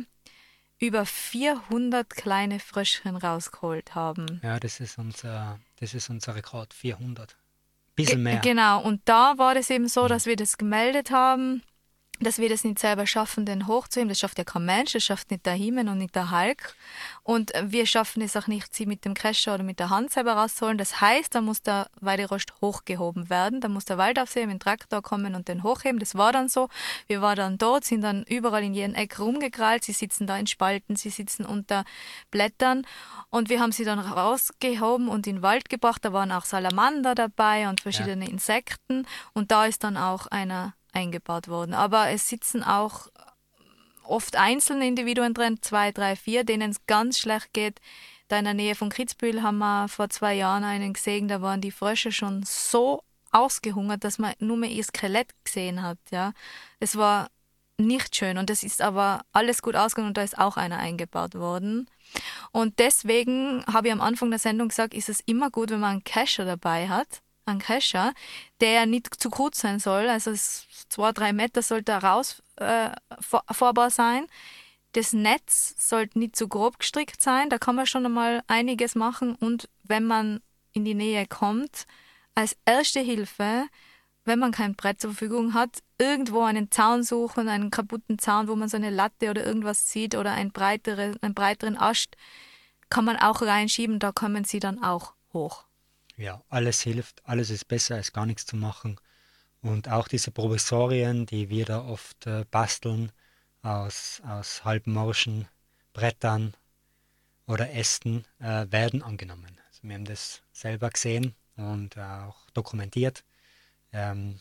über 400 kleine Fröschchen rausgeholt haben. Ja, das ist unser, das ist unser Rekord, 400. bisschen mehr. Genau, und da war es eben so, mhm. dass wir das gemeldet haben dass wir das nicht selber schaffen, den hochzuheben. Das schafft ja kein Mensch, das schafft nicht der Himmel und nicht der Hulk. Und wir schaffen es auch nicht, sie mit dem Kescher oder mit der Hand selber rauszuholen. Das heißt, da muss der Weiderost hochgehoben werden. Da muss der Waldaufseher mit dem Traktor kommen und den hochheben. Das war dann so. Wir waren dann dort, sind dann überall in jedem Eck rumgekrallt. Sie sitzen da in Spalten, sie sitzen unter Blättern. Und wir haben sie dann rausgehoben und in den Wald gebracht. Da waren auch Salamander dabei und verschiedene ja. Insekten. Und da ist dann auch einer eingebaut worden. Aber es sitzen auch oft einzelne Individuen drin, zwei, drei, vier, denen es ganz schlecht geht. Da in der Nähe von Kitzbühel haben wir vor zwei Jahren einen gesehen, da waren die Frösche schon so ausgehungert, dass man nur mehr ihr Skelett gesehen hat. Ja, es war nicht schön und es ist aber alles gut ausgegangen und da ist auch einer eingebaut worden. Und deswegen habe ich am Anfang der Sendung gesagt, ist es immer gut, wenn man einen Cacher dabei hat, einen Cacher, der nicht zu kurz sein soll, also zwei, drei Meter sollte raus äh, vor, sein. Das Netz sollte nicht zu grob gestrickt sein, da kann man schon einmal einiges machen. Und wenn man in die Nähe kommt, als erste Hilfe, wenn man kein Brett zur Verfügung hat, irgendwo einen Zaun suchen, einen kaputten Zaun, wo man so eine Latte oder irgendwas sieht oder einen, breitere, einen breiteren Ast, kann man auch reinschieben, da kommen sie dann auch hoch ja, alles hilft, alles ist besser als gar nichts zu machen. Und auch diese Provisorien, die wir da oft äh, basteln aus, aus halbmorschen Brettern oder Ästen, äh, werden angenommen. Also wir haben das selber gesehen und auch dokumentiert. Ähm,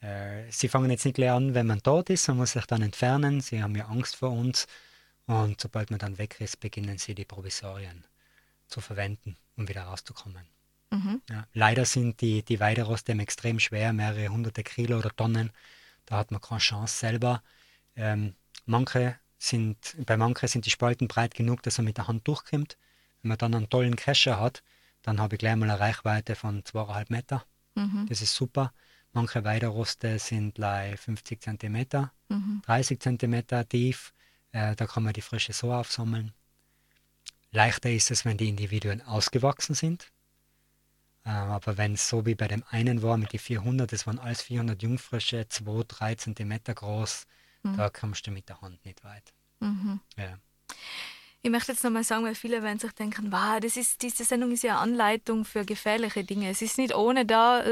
äh, sie fangen jetzt nicht gleich an, wenn man dort ist, man muss sich dann entfernen. Sie haben ja Angst vor uns. Und sobald man dann weg ist, beginnen sie die Provisorien zu verwenden, um wieder rauszukommen. Mhm. Ja, leider sind die, die Weiderostämme extrem schwer, mehrere hunderte Kilo oder Tonnen. Da hat man keine Chance selber. Ähm, manche sind, bei manchen sind die Spalten breit genug, dass er mit der Hand durchkommt. Wenn man dann einen tollen Kescher hat, dann habe ich gleich mal eine Reichweite von 2,5 Meter. Mhm. Das ist super. Manche Weideroste sind gleich 50 cm, mhm. 30 cm tief. Äh, da kann man die Frische so aufsammeln. Leichter ist es, wenn die Individuen ausgewachsen sind. Ähm, aber wenn es so wie bei dem einen war mit den 400, das waren alles 400 Jungfrösche, 2, 3 Zentimeter groß, mhm. da kommst du mit der Hand nicht weit. Mhm. Ja. Ich möchte jetzt nochmal sagen, weil viele werden sich denken, wow, das ist, diese Sendung ist ja eine Anleitung für gefährliche Dinge. Es ist nicht ohne da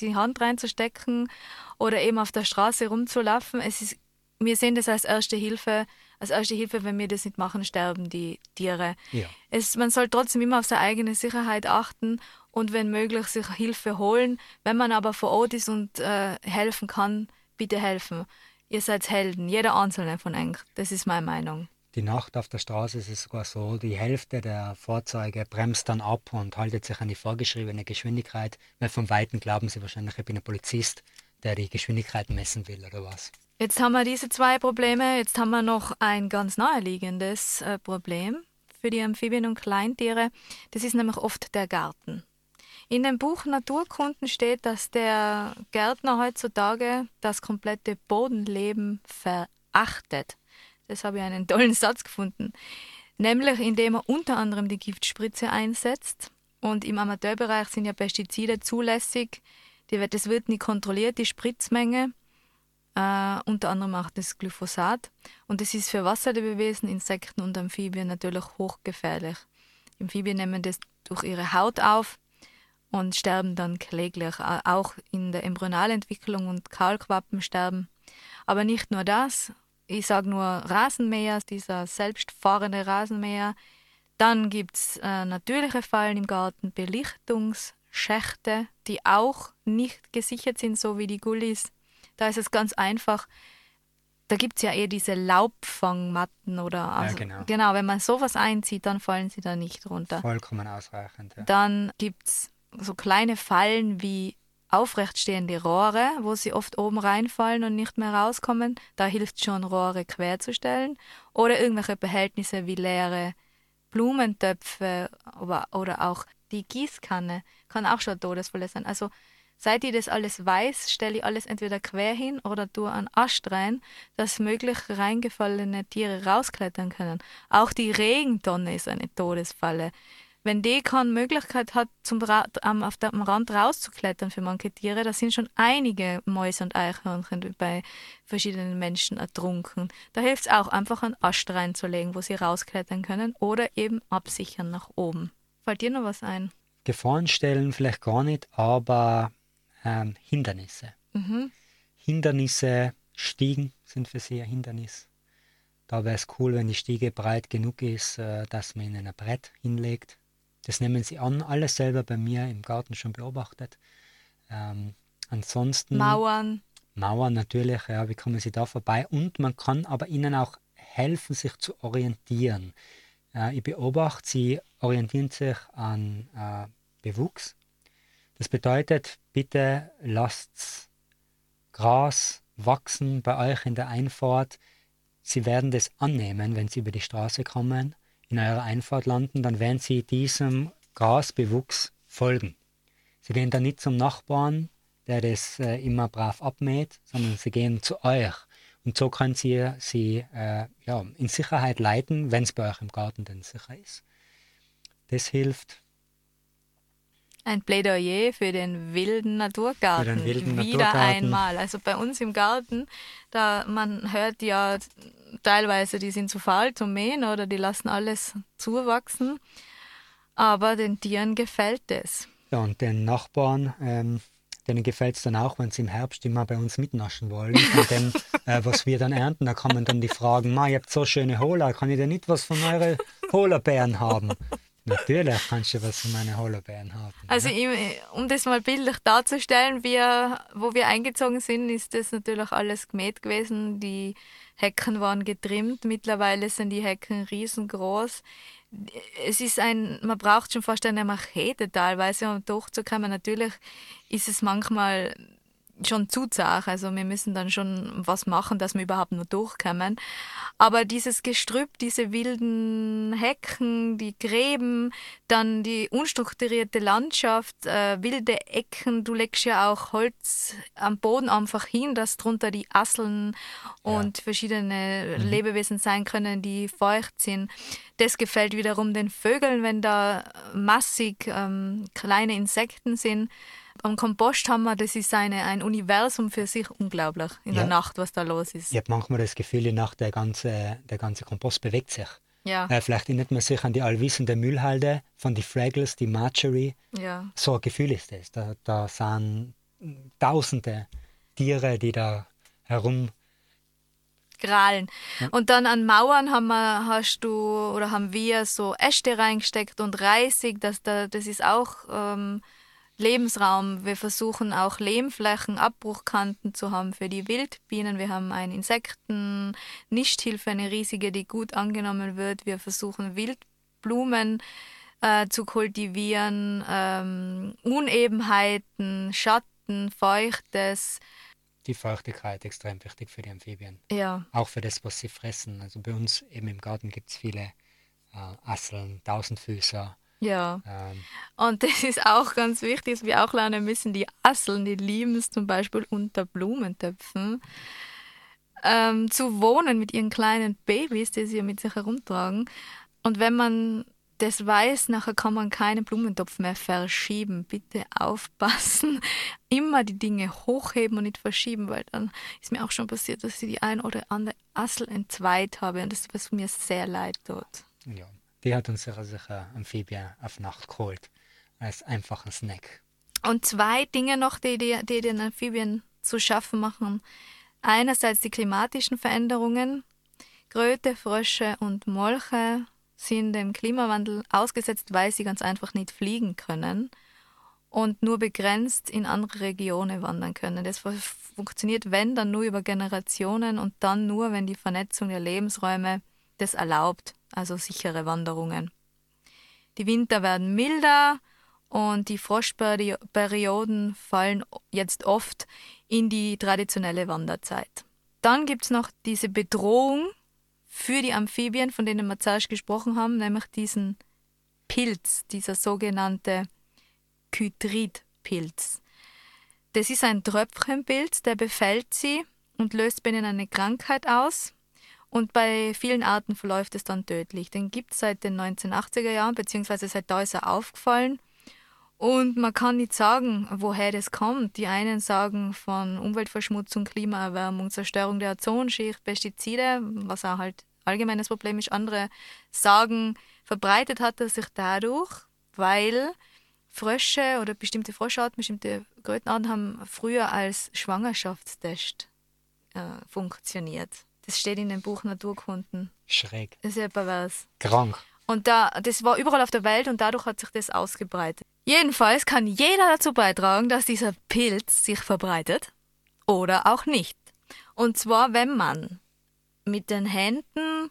die Hand reinzustecken oder eben auf der Straße rumzulaufen. Es ist, wir sehen das als erste Hilfe. Als erste Hilfe, wenn wir das nicht machen, sterben die Tiere. Ja. Es, man soll trotzdem immer auf seine eigene Sicherheit achten und wenn möglich sich Hilfe holen. Wenn man aber vor Ort ist und äh, helfen kann, bitte helfen. Ihr seid Helden, jeder einzelne von euch. Das ist meine Meinung. Die Nacht auf der Straße ist es sogar so, die Hälfte der Fahrzeuge bremst dann ab und haltet sich an die vorgeschriebene Geschwindigkeit, weil vom Weiten glauben sie wahrscheinlich, ich bin ein Polizist, der die Geschwindigkeit messen will oder was. Jetzt haben wir diese zwei Probleme, jetzt haben wir noch ein ganz naheliegendes äh, Problem für die Amphibien und Kleintiere. Das ist nämlich oft der Garten. In dem Buch Naturkunden steht, dass der Gärtner heutzutage das komplette Bodenleben verachtet. Das habe ich einen tollen Satz gefunden. Nämlich indem er unter anderem die Giftspritze einsetzt. Und im Amateurbereich sind ja Pestizide zulässig. das wird nicht kontrolliert, die Spritzmenge. Uh, unter anderem auch das Glyphosat. Und das ist für Wasserlebewesen, Insekten und Amphibien natürlich hochgefährlich. Amphibien nehmen das durch ihre Haut auf und sterben dann kläglich. Auch in der Embryonalentwicklung und Kaulquappen sterben. Aber nicht nur das. Ich sage nur Rasenmäher, dieser selbstfahrende Rasenmäher. Dann gibt es äh, natürliche Fallen im Garten, Belichtungsschächte, die auch nicht gesichert sind, so wie die Gullis. Da ist es ganz einfach. Da gibt es ja eher diese Laubfangmatten oder also, ja, genau. genau, wenn man sowas einzieht, dann fallen sie da nicht runter. Vollkommen ausreichend. Ja. Dann gibt es so kleine Fallen wie aufrechtstehende Rohre, wo sie oft oben reinfallen und nicht mehr rauskommen. Da hilft schon, Rohre querzustellen. Oder irgendwelche Behältnisse wie leere Blumentöpfe oder, auch die Gießkanne kann auch schon todesvoll sein. Also seit ich das alles weiß, stelle ich alles entweder quer hin oder tue einen Ast rein, dass möglich reingefallene Tiere rausklettern können. Auch die Regentonne ist eine Todesfalle wenn die keine Möglichkeit hat, zum Ra auf dem Rand rauszuklettern für manche Tiere, da sind schon einige Mäuse und Eichhörnchen bei verschiedenen Menschen ertrunken. Da hilft es auch, einfach einen Ast reinzulegen, wo sie rausklettern können oder eben absichern nach oben. Fällt dir noch was ein? Gefahrenstellen vielleicht gar nicht, aber ähm, Hindernisse. Mhm. Hindernisse, Stiegen sind für sie ein Hindernis. Da wäre es cool, wenn die Stiege breit genug ist, äh, dass man ihnen ein Brett hinlegt. Das nehmen sie an, alles selber bei mir im Garten schon beobachtet. Ähm, ansonsten. Mauern. Mauern natürlich, ja, wie kommen sie da vorbei? Und man kann aber ihnen auch helfen, sich zu orientieren. Äh, ich beobachte, sie orientieren sich an äh, Bewuchs. Das bedeutet, bitte lasst Gras wachsen bei euch in der Einfahrt. Sie werden das annehmen, wenn Sie über die Straße kommen, in eurer Einfahrt landen, dann werden Sie diesem Grasbewuchs folgen. Sie gehen dann nicht zum Nachbarn, der das äh, immer brav abmäht, sondern Sie gehen zu euch. Und so können Sie sie äh, ja, in Sicherheit leiten, wenn es bei euch im Garten denn sicher ist. Das hilft. Ein Plädoyer für den wilden Naturgarten. Den wilden Wieder Naturgarten. einmal. Also bei uns im Garten, da man hört ja teilweise, die sind zu faul zum Mähen oder die lassen alles zuwachsen. Aber den Tieren gefällt es. Ja, und den Nachbarn, ähm, denen gefällt es dann auch, wenn sie im Herbst immer bei uns mitnaschen wollen. [LAUGHS] Von dem, äh, was wir dann ernten, da kommen dann die Fragen, Ma, ihr habt so schöne Hola, kann ich denn nicht was von euren Holerbeeren haben? Natürlich kannst du was von meinen Holobeeren haben. Also ja? um das mal bildlich darzustellen, wir, wo wir eingezogen sind, ist das natürlich alles gemäht gewesen. Die Hecken waren getrimmt. Mittlerweile sind die Hecken riesengroß. Es ist ein, man braucht schon fast eine Machete teilweise, um durchzukommen. Natürlich ist es manchmal schon zu zart. Also wir müssen dann schon was machen, dass wir überhaupt nur durchkommen. Aber dieses Gestrüpp, diese wilden Hecken, die Gräben, dann die unstrukturierte Landschaft, äh, wilde Ecken, du legst ja auch Holz am Boden einfach hin, dass drunter die Asseln und ja. verschiedene mhm. Lebewesen sein können, die feucht sind. Das gefällt wiederum den Vögeln, wenn da massig ähm, kleine Insekten sind. Am Kompost haben wir, das ist eine, ein Universum für sich unglaublich in ja. der Nacht, was da los ist. Ich habe manchmal das Gefühl, die Nacht, der ganze, der ganze Kompost bewegt sich. Ja. Äh, vielleicht erinnert man sich an die allwissende Müllhalde von die Fraggles, die Marjorie. Ja. So ein Gefühl ist das. Da, da sind tausende Tiere, die da herum Grahlen. Ja. Und dann an Mauern haben wir, hast du oder haben wir so Äste reingesteckt und Reisig, das, das ist auch ähm, Lebensraum. Wir versuchen auch Lehmflächen, Abbruchkanten zu haben für die Wildbienen. Wir haben eine Insekten-Nichthilfe, eine riesige, die gut angenommen wird. Wir versuchen Wildblumen äh, zu kultivieren, ähm, Unebenheiten, Schatten, Feuchtes. Die Feuchtigkeit extrem wichtig für die Amphibien. Ja. Auch für das, was sie fressen. Also bei uns eben im Garten gibt es viele äh, Asseln, Tausendfüßer, ja. Ähm. Und das ist auch ganz wichtig, dass wir auch lernen müssen, die Asseln, die lieben es zum Beispiel unter Blumentöpfen ähm, zu wohnen mit ihren kleinen Babys, die sie mit sich herumtragen. Und wenn man das weiß, nachher kann man keinen Blumentopf mehr verschieben. Bitte aufpassen. [LAUGHS] Immer die Dinge hochheben und nicht verschieben, weil dann ist mir auch schon passiert, dass ich die ein oder andere Assel entzweit habe und das ist was mir sehr leid tut. Ja, die hat uns sicher Amphibien auf Nacht geholt. Als einfachen Snack. Und zwei Dinge noch, die, die, die den Amphibien zu schaffen machen. Einerseits die klimatischen Veränderungen. Kröte, Frösche und Molche sind dem Klimawandel ausgesetzt, weil sie ganz einfach nicht fliegen können und nur begrenzt in andere Regionen wandern können. Das funktioniert, wenn, dann nur über Generationen und dann nur, wenn die Vernetzung der Lebensräume das erlaubt, also sichere Wanderungen. Die Winter werden milder und die Froschperioden fallen jetzt oft in die traditionelle Wanderzeit. Dann gibt es noch diese Bedrohung für die Amphibien, von denen wir zuerst gesprochen haben, nämlich diesen Pilz, dieser sogenannte Chytridpilz. Das ist ein Tröpfchenpilz, der befällt sie und löst bei ihnen eine Krankheit aus. Und bei vielen Arten verläuft es dann tödlich. Den gibt es seit den 1980er Jahren, beziehungsweise seit da ist er aufgefallen. Und man kann nicht sagen, woher das kommt. Die einen sagen von Umweltverschmutzung, Klimaerwärmung, Zerstörung der Ozonschicht, Pestizide, was auch halt allgemeines Problem ist. Andere sagen, verbreitet hat er sich dadurch, weil Frösche oder bestimmte Froscharten, bestimmte Krötenarten haben früher als Schwangerschaftstest äh, funktioniert. Das steht in dem Buch Naturkunden. Schräg. Das ist ja pervers. Krank. Und da, das war überall auf der Welt und dadurch hat sich das ausgebreitet. Jedenfalls kann jeder dazu beitragen, dass dieser Pilz sich verbreitet oder auch nicht. Und zwar, wenn man mit den Händen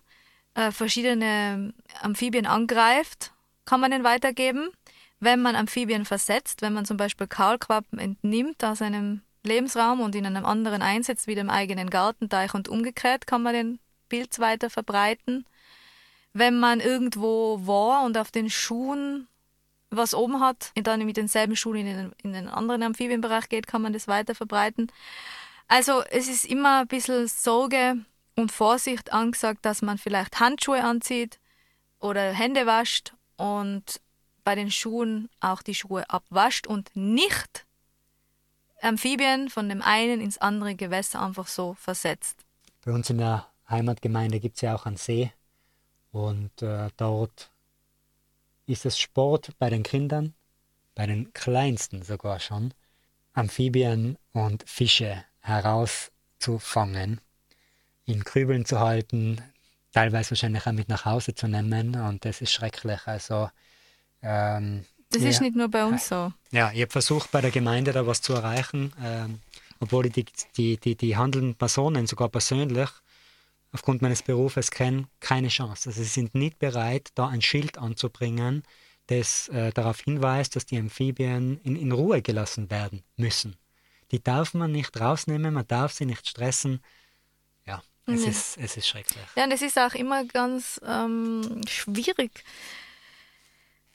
äh, verschiedene Amphibien angreift, kann man den weitergeben. Wenn man Amphibien versetzt, wenn man zum Beispiel Kaulquappen entnimmt aus einem Lebensraum und in einem anderen einsetzt, wie dem eigenen Gartenteich und umgekehrt, kann man den Pilz weiter verbreiten. Wenn man irgendwo war und auf den Schuhen was oben hat und dann mit denselben Schuhen in den, in den anderen Amphibienbereich geht, kann man das weiter verbreiten. Also es ist immer ein bisschen Sorge und Vorsicht angesagt, dass man vielleicht Handschuhe anzieht oder Hände wascht und bei den Schuhen auch die Schuhe abwascht und nicht Amphibien von dem einen ins andere Gewässer einfach so versetzt. Bei uns in der Heimatgemeinde gibt es ja auch einen See und äh, dort ist es Sport bei den Kindern, bei den kleinsten sogar schon, Amphibien und Fische herauszufangen, in Krübeln zu halten, teilweise wahrscheinlich auch mit nach Hause zu nehmen und das ist schrecklich. Also ähm, das ja, ist nicht nur bei uns so. Ja, ich habe versucht, bei der Gemeinde da was zu erreichen, ähm, obwohl ich die, die, die, die handelnden Personen sogar persönlich aufgrund meines Berufes kenne, keine Chance. Also sie sind nicht bereit, da ein Schild anzubringen, das äh, darauf hinweist, dass die Amphibien in, in Ruhe gelassen werden müssen. Die darf man nicht rausnehmen, man darf sie nicht stressen. Ja, es, mhm. ist, es ist schrecklich. Ja, und es ist auch immer ganz ähm, schwierig,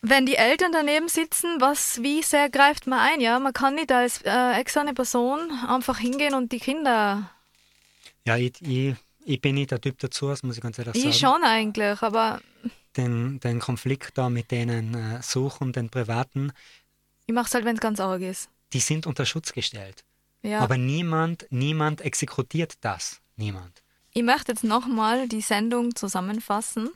wenn die Eltern daneben sitzen, was, wie sehr greift man ein? Ja, man kann nicht als äh, externe Person einfach hingehen und die Kinder. Ja, ich, ich, ich bin nicht der Typ dazu, das muss ich ganz ehrlich sagen. Ich schon eigentlich, aber. Den, den Konflikt da mit denen äh, suchen, den privaten. Ich mache es halt, wenn es ganz arg ist. Die sind unter Schutz gestellt. Ja. Aber niemand, niemand exekutiert das. Niemand. Ich möchte jetzt nochmal die Sendung zusammenfassen.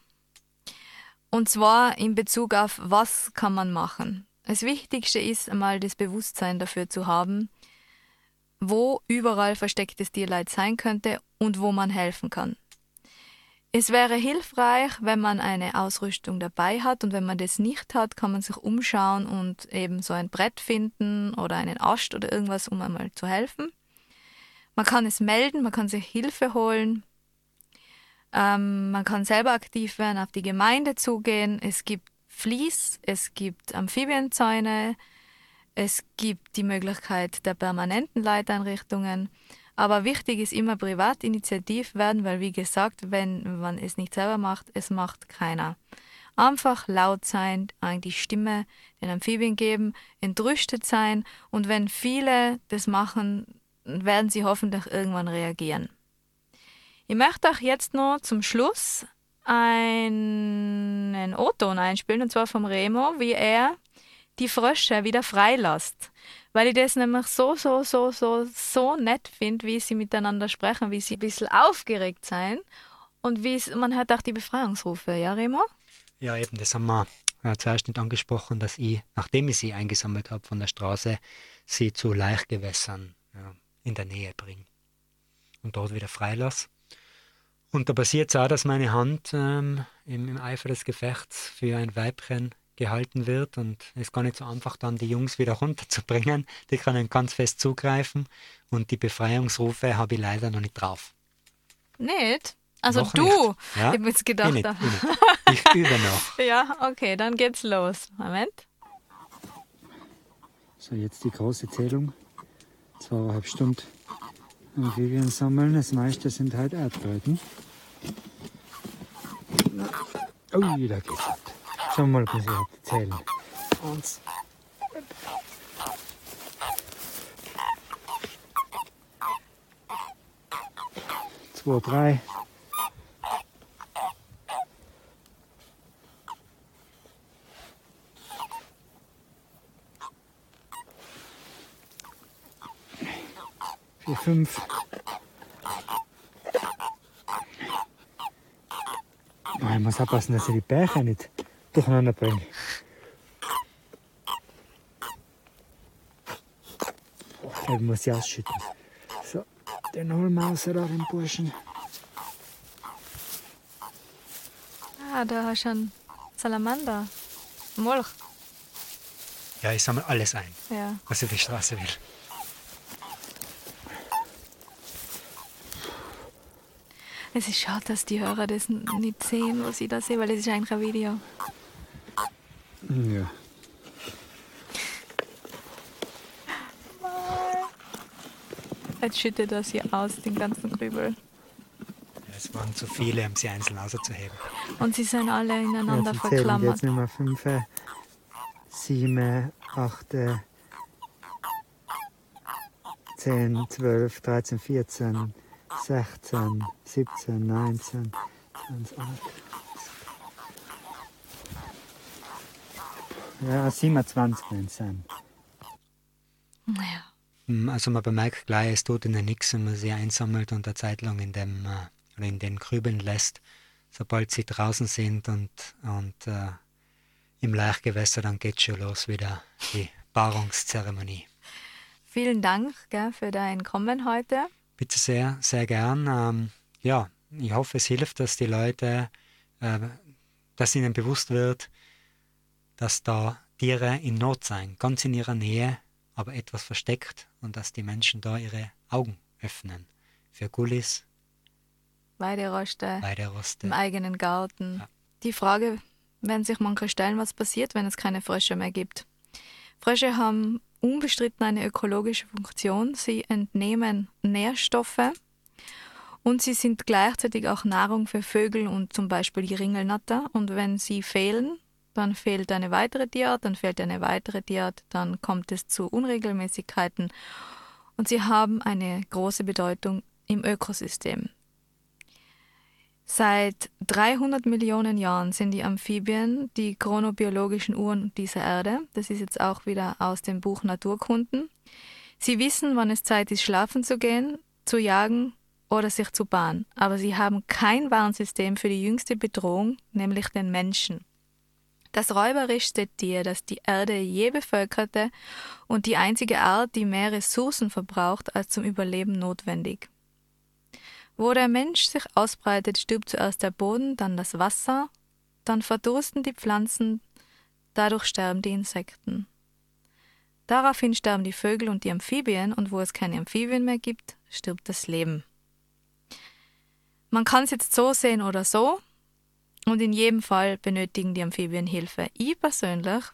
Und zwar in Bezug auf, was kann man machen. Das Wichtigste ist einmal das Bewusstsein dafür zu haben, wo überall verstecktes Tierleid sein könnte und wo man helfen kann. Es wäre hilfreich, wenn man eine Ausrüstung dabei hat und wenn man das nicht hat, kann man sich umschauen und eben so ein Brett finden oder einen Ast oder irgendwas, um einmal zu helfen. Man kann es melden, man kann sich Hilfe holen. Ähm, man kann selber aktiv werden, auf die Gemeinde zugehen. Es gibt Fließ, es gibt Amphibienzäune, es gibt die Möglichkeit der permanenten Leiteinrichtungen. Aber wichtig ist immer privatinitiativ werden, weil wie gesagt, wenn man es nicht selber macht, es macht keiner. Einfach laut sein, die Stimme den Amphibien geben, entrüstet sein und wenn viele das machen, werden sie hoffentlich irgendwann reagieren. Ich möchte auch jetzt noch zum Schluss einen O-Ton einspielen, und zwar vom Remo, wie er die Frösche wieder freilässt. Weil ich das nämlich so, so, so, so, so nett finde, wie sie miteinander sprechen, wie sie ein bisschen aufgeregt sein und wie es, man hört auch die Befreiungsrufe, ja, Remo? Ja, eben, das haben wir zuerst nicht angesprochen, dass ich, nachdem ich sie eingesammelt habe von der Straße, sie zu Laichgewässern ja, in der Nähe bringe und dort wieder freilasse. Und da passiert es auch, dass meine Hand ähm, im, im, Eifer des Gefechts für ein Weibchen gehalten wird und es ist gar nicht so einfach, dann die Jungs wieder [LAUGHS] runterzubringen. Die können ganz fest zugreifen und die Befreiungsrufe habe ich leider noch nicht drauf. Nicht? Also noch du? Nicht. Ja? Ich habe jetzt gedacht. Ich, nicht, ich, [LAUGHS] ich übe noch. ja, okay, dann geht's los. Moment. So, jetzt die große Zählung. Zweieinhalb Stunden Amphibien sammeln. Das meiste sind halt Erdbeeren. Oh, da geht's halt. Schauen wir mal, bis ich zählen. Eins. Zwei, drei, fünf. Oh, ich muss aufpassen, dass ich die Bärchen nicht durcheinander bringe. Ich muss sie ausschütten. So, den holen wir raus, da, den Burschen. Ah, da hast du einen Salamander. Molch. Ja, ich sammle alles ein, Ja. was auf die Straße will. Es ist schade, dass die Hörer das nicht sehen, was ich da sehe, weil das ist eigentlich ein Video. Ja. Jetzt schüttet das hier aus, den ganzen Krübel. Es waren zu viele, um sie einzeln auszuheben. Und sie sind alle ineinander Jetzt verklammert. jetzt Nummer 5, 7, 8, 10, 12, 13, 14, 16, 17, 19, 20, 8. Ja, 27 werden es sein. Naja. Also man bemerkt gleich, es tut ihnen nichts, wenn man sie einsammelt und eine Zeit lang in, dem, äh, oder in den Krübeln lässt. Sobald sie draußen sind und, und äh, im Laichgewässer, dann geht schon los wieder die Paarungszeremonie. Vielen Dank gell, für dein Kommen heute. Bitte sehr, sehr gern. Ähm, ja, ich hoffe, es hilft, dass die Leute, äh, dass ihnen bewusst wird, dass da Tiere in Not sein, ganz in ihrer Nähe, aber etwas versteckt und dass die Menschen da ihre Augen öffnen für Gullis, Weideroste Weideroste. im eigenen Garten. Ja. Die Frage werden sich manche stellen, was passiert, wenn es keine Frösche mehr gibt. Frösche haben unbestritten eine ökologische Funktion. Sie entnehmen Nährstoffe und sie sind gleichzeitig auch Nahrung für Vögel und zum Beispiel die Ringelnatter. Und wenn sie fehlen, dann fehlt eine weitere Tierart, dann fehlt eine weitere Tierart, dann kommt es zu Unregelmäßigkeiten und sie haben eine große Bedeutung im Ökosystem. Seit 300 Millionen Jahren sind die Amphibien die chronobiologischen Uhren dieser Erde. Das ist jetzt auch wieder aus dem Buch Naturkunden. Sie wissen, wann es Zeit ist, schlafen zu gehen, zu jagen oder sich zu bahnen. Aber sie haben kein Warnsystem für die jüngste Bedrohung, nämlich den Menschen. Das räuberischste Tier, das die Erde je bevölkerte und die einzige Art, die mehr Ressourcen verbraucht als zum Überleben notwendig. Wo der Mensch sich ausbreitet, stirbt zuerst der Boden, dann das Wasser, dann verdursten die Pflanzen, dadurch sterben die Insekten. Daraufhin sterben die Vögel und die Amphibien, und wo es keine Amphibien mehr gibt, stirbt das Leben. Man kann es jetzt so sehen oder so, und in jedem Fall benötigen die Amphibien Hilfe. Ich persönlich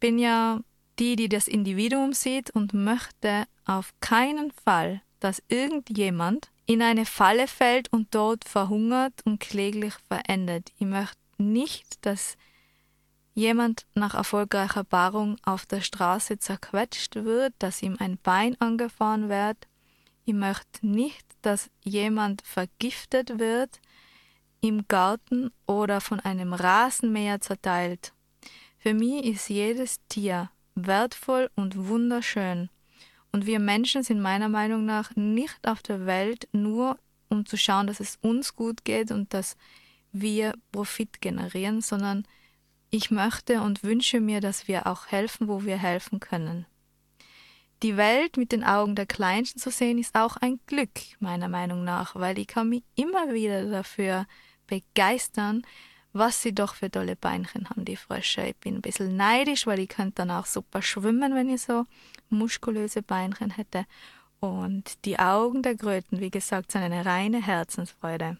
bin ja die, die das Individuum sieht und möchte auf keinen Fall, dass irgendjemand in eine Falle fällt und dort verhungert und kläglich verendet. Ich möchte nicht, dass jemand nach erfolgreicher Paarung auf der Straße zerquetscht wird, dass ihm ein Bein angefahren wird. Ich möchte nicht, dass jemand vergiftet wird, im Garten oder von einem Rasenmäher zerteilt. Für mich ist jedes Tier wertvoll und wunderschön. Und wir Menschen sind meiner Meinung nach nicht auf der Welt nur, um zu schauen, dass es uns gut geht und dass wir Profit generieren, sondern ich möchte und wünsche mir, dass wir auch helfen, wo wir helfen können. Die Welt mit den Augen der Kleinsten zu sehen, ist auch ein Glück, meiner Meinung nach, weil ich kann mich immer wieder dafür begeistern, was sie doch für tolle Beinchen haben, die Frösche. Ich bin ein bisschen neidisch, weil ich könnte dann auch super schwimmen, wenn ich so muskulöse Beinchen hätte. Und die Augen der Kröten, wie gesagt, sind eine reine Herzensfreude.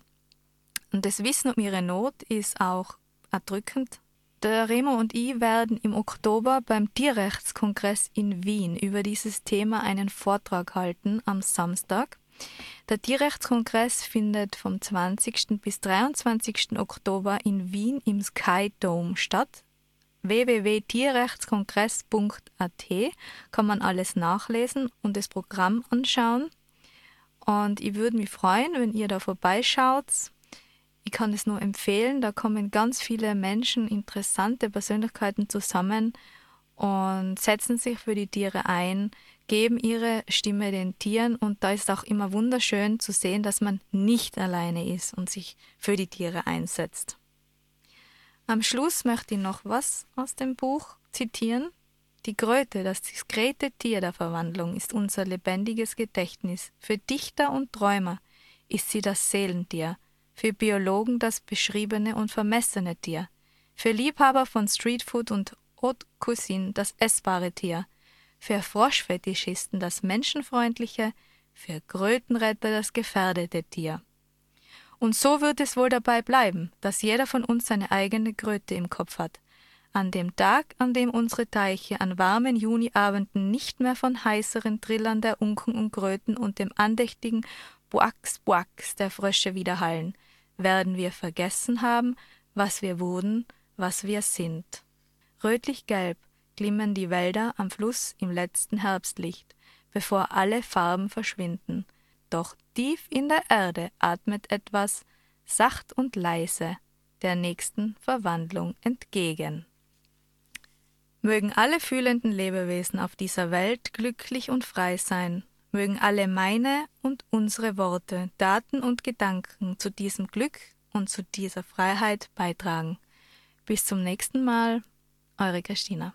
Und das Wissen um ihre Not ist auch erdrückend. Der Remo und ich werden im Oktober beim Tierrechtskongress in Wien über dieses Thema einen Vortrag halten am Samstag. Der Tierrechtskongress findet vom 20. bis 23. Oktober in Wien im Sky Dome statt. www.tierrechtskongress.at kann man alles nachlesen und das Programm anschauen. Und ich würde mich freuen, wenn ihr da vorbeischaut. Ich kann es nur empfehlen, da kommen ganz viele Menschen, interessante Persönlichkeiten zusammen und setzen sich für die Tiere ein, geben ihre Stimme den Tieren und da ist auch immer wunderschön zu sehen, dass man nicht alleine ist und sich für die Tiere einsetzt. Am Schluss möchte ich noch was aus dem Buch zitieren. Die Kröte, das diskrete Tier der Verwandlung, ist unser lebendiges Gedächtnis. Für Dichter und Träumer ist sie das Seelentier, für Biologen das beschriebene und vermessene Tier, für Liebhaber von Streetfood und Haute Cuisine das essbare Tier, für Froschfetischisten das menschenfreundliche, für Krötenretter das gefährdete Tier. Und so wird es wohl dabei bleiben, dass jeder von uns seine eigene Kröte im Kopf hat. An dem Tag, an dem unsere Teiche an warmen Juniabenden nicht mehr von heißeren Trillern der Unken und Kröten und dem andächtigen Buax Buax der Frösche widerhallen, werden wir vergessen haben, was wir wurden, was wir sind. Rötlich-gelb glimmen die Wälder am Fluss im letzten Herbstlicht, bevor alle Farben verschwinden. Doch tief in der Erde atmet etwas, sacht und leise, der nächsten Verwandlung entgegen. Mögen alle fühlenden Lebewesen auf dieser Welt glücklich und frei sein, mögen alle meine und unsere Worte, Daten und Gedanken zu diesem Glück und zu dieser Freiheit beitragen. Bis zum nächsten Mal, eure Christina.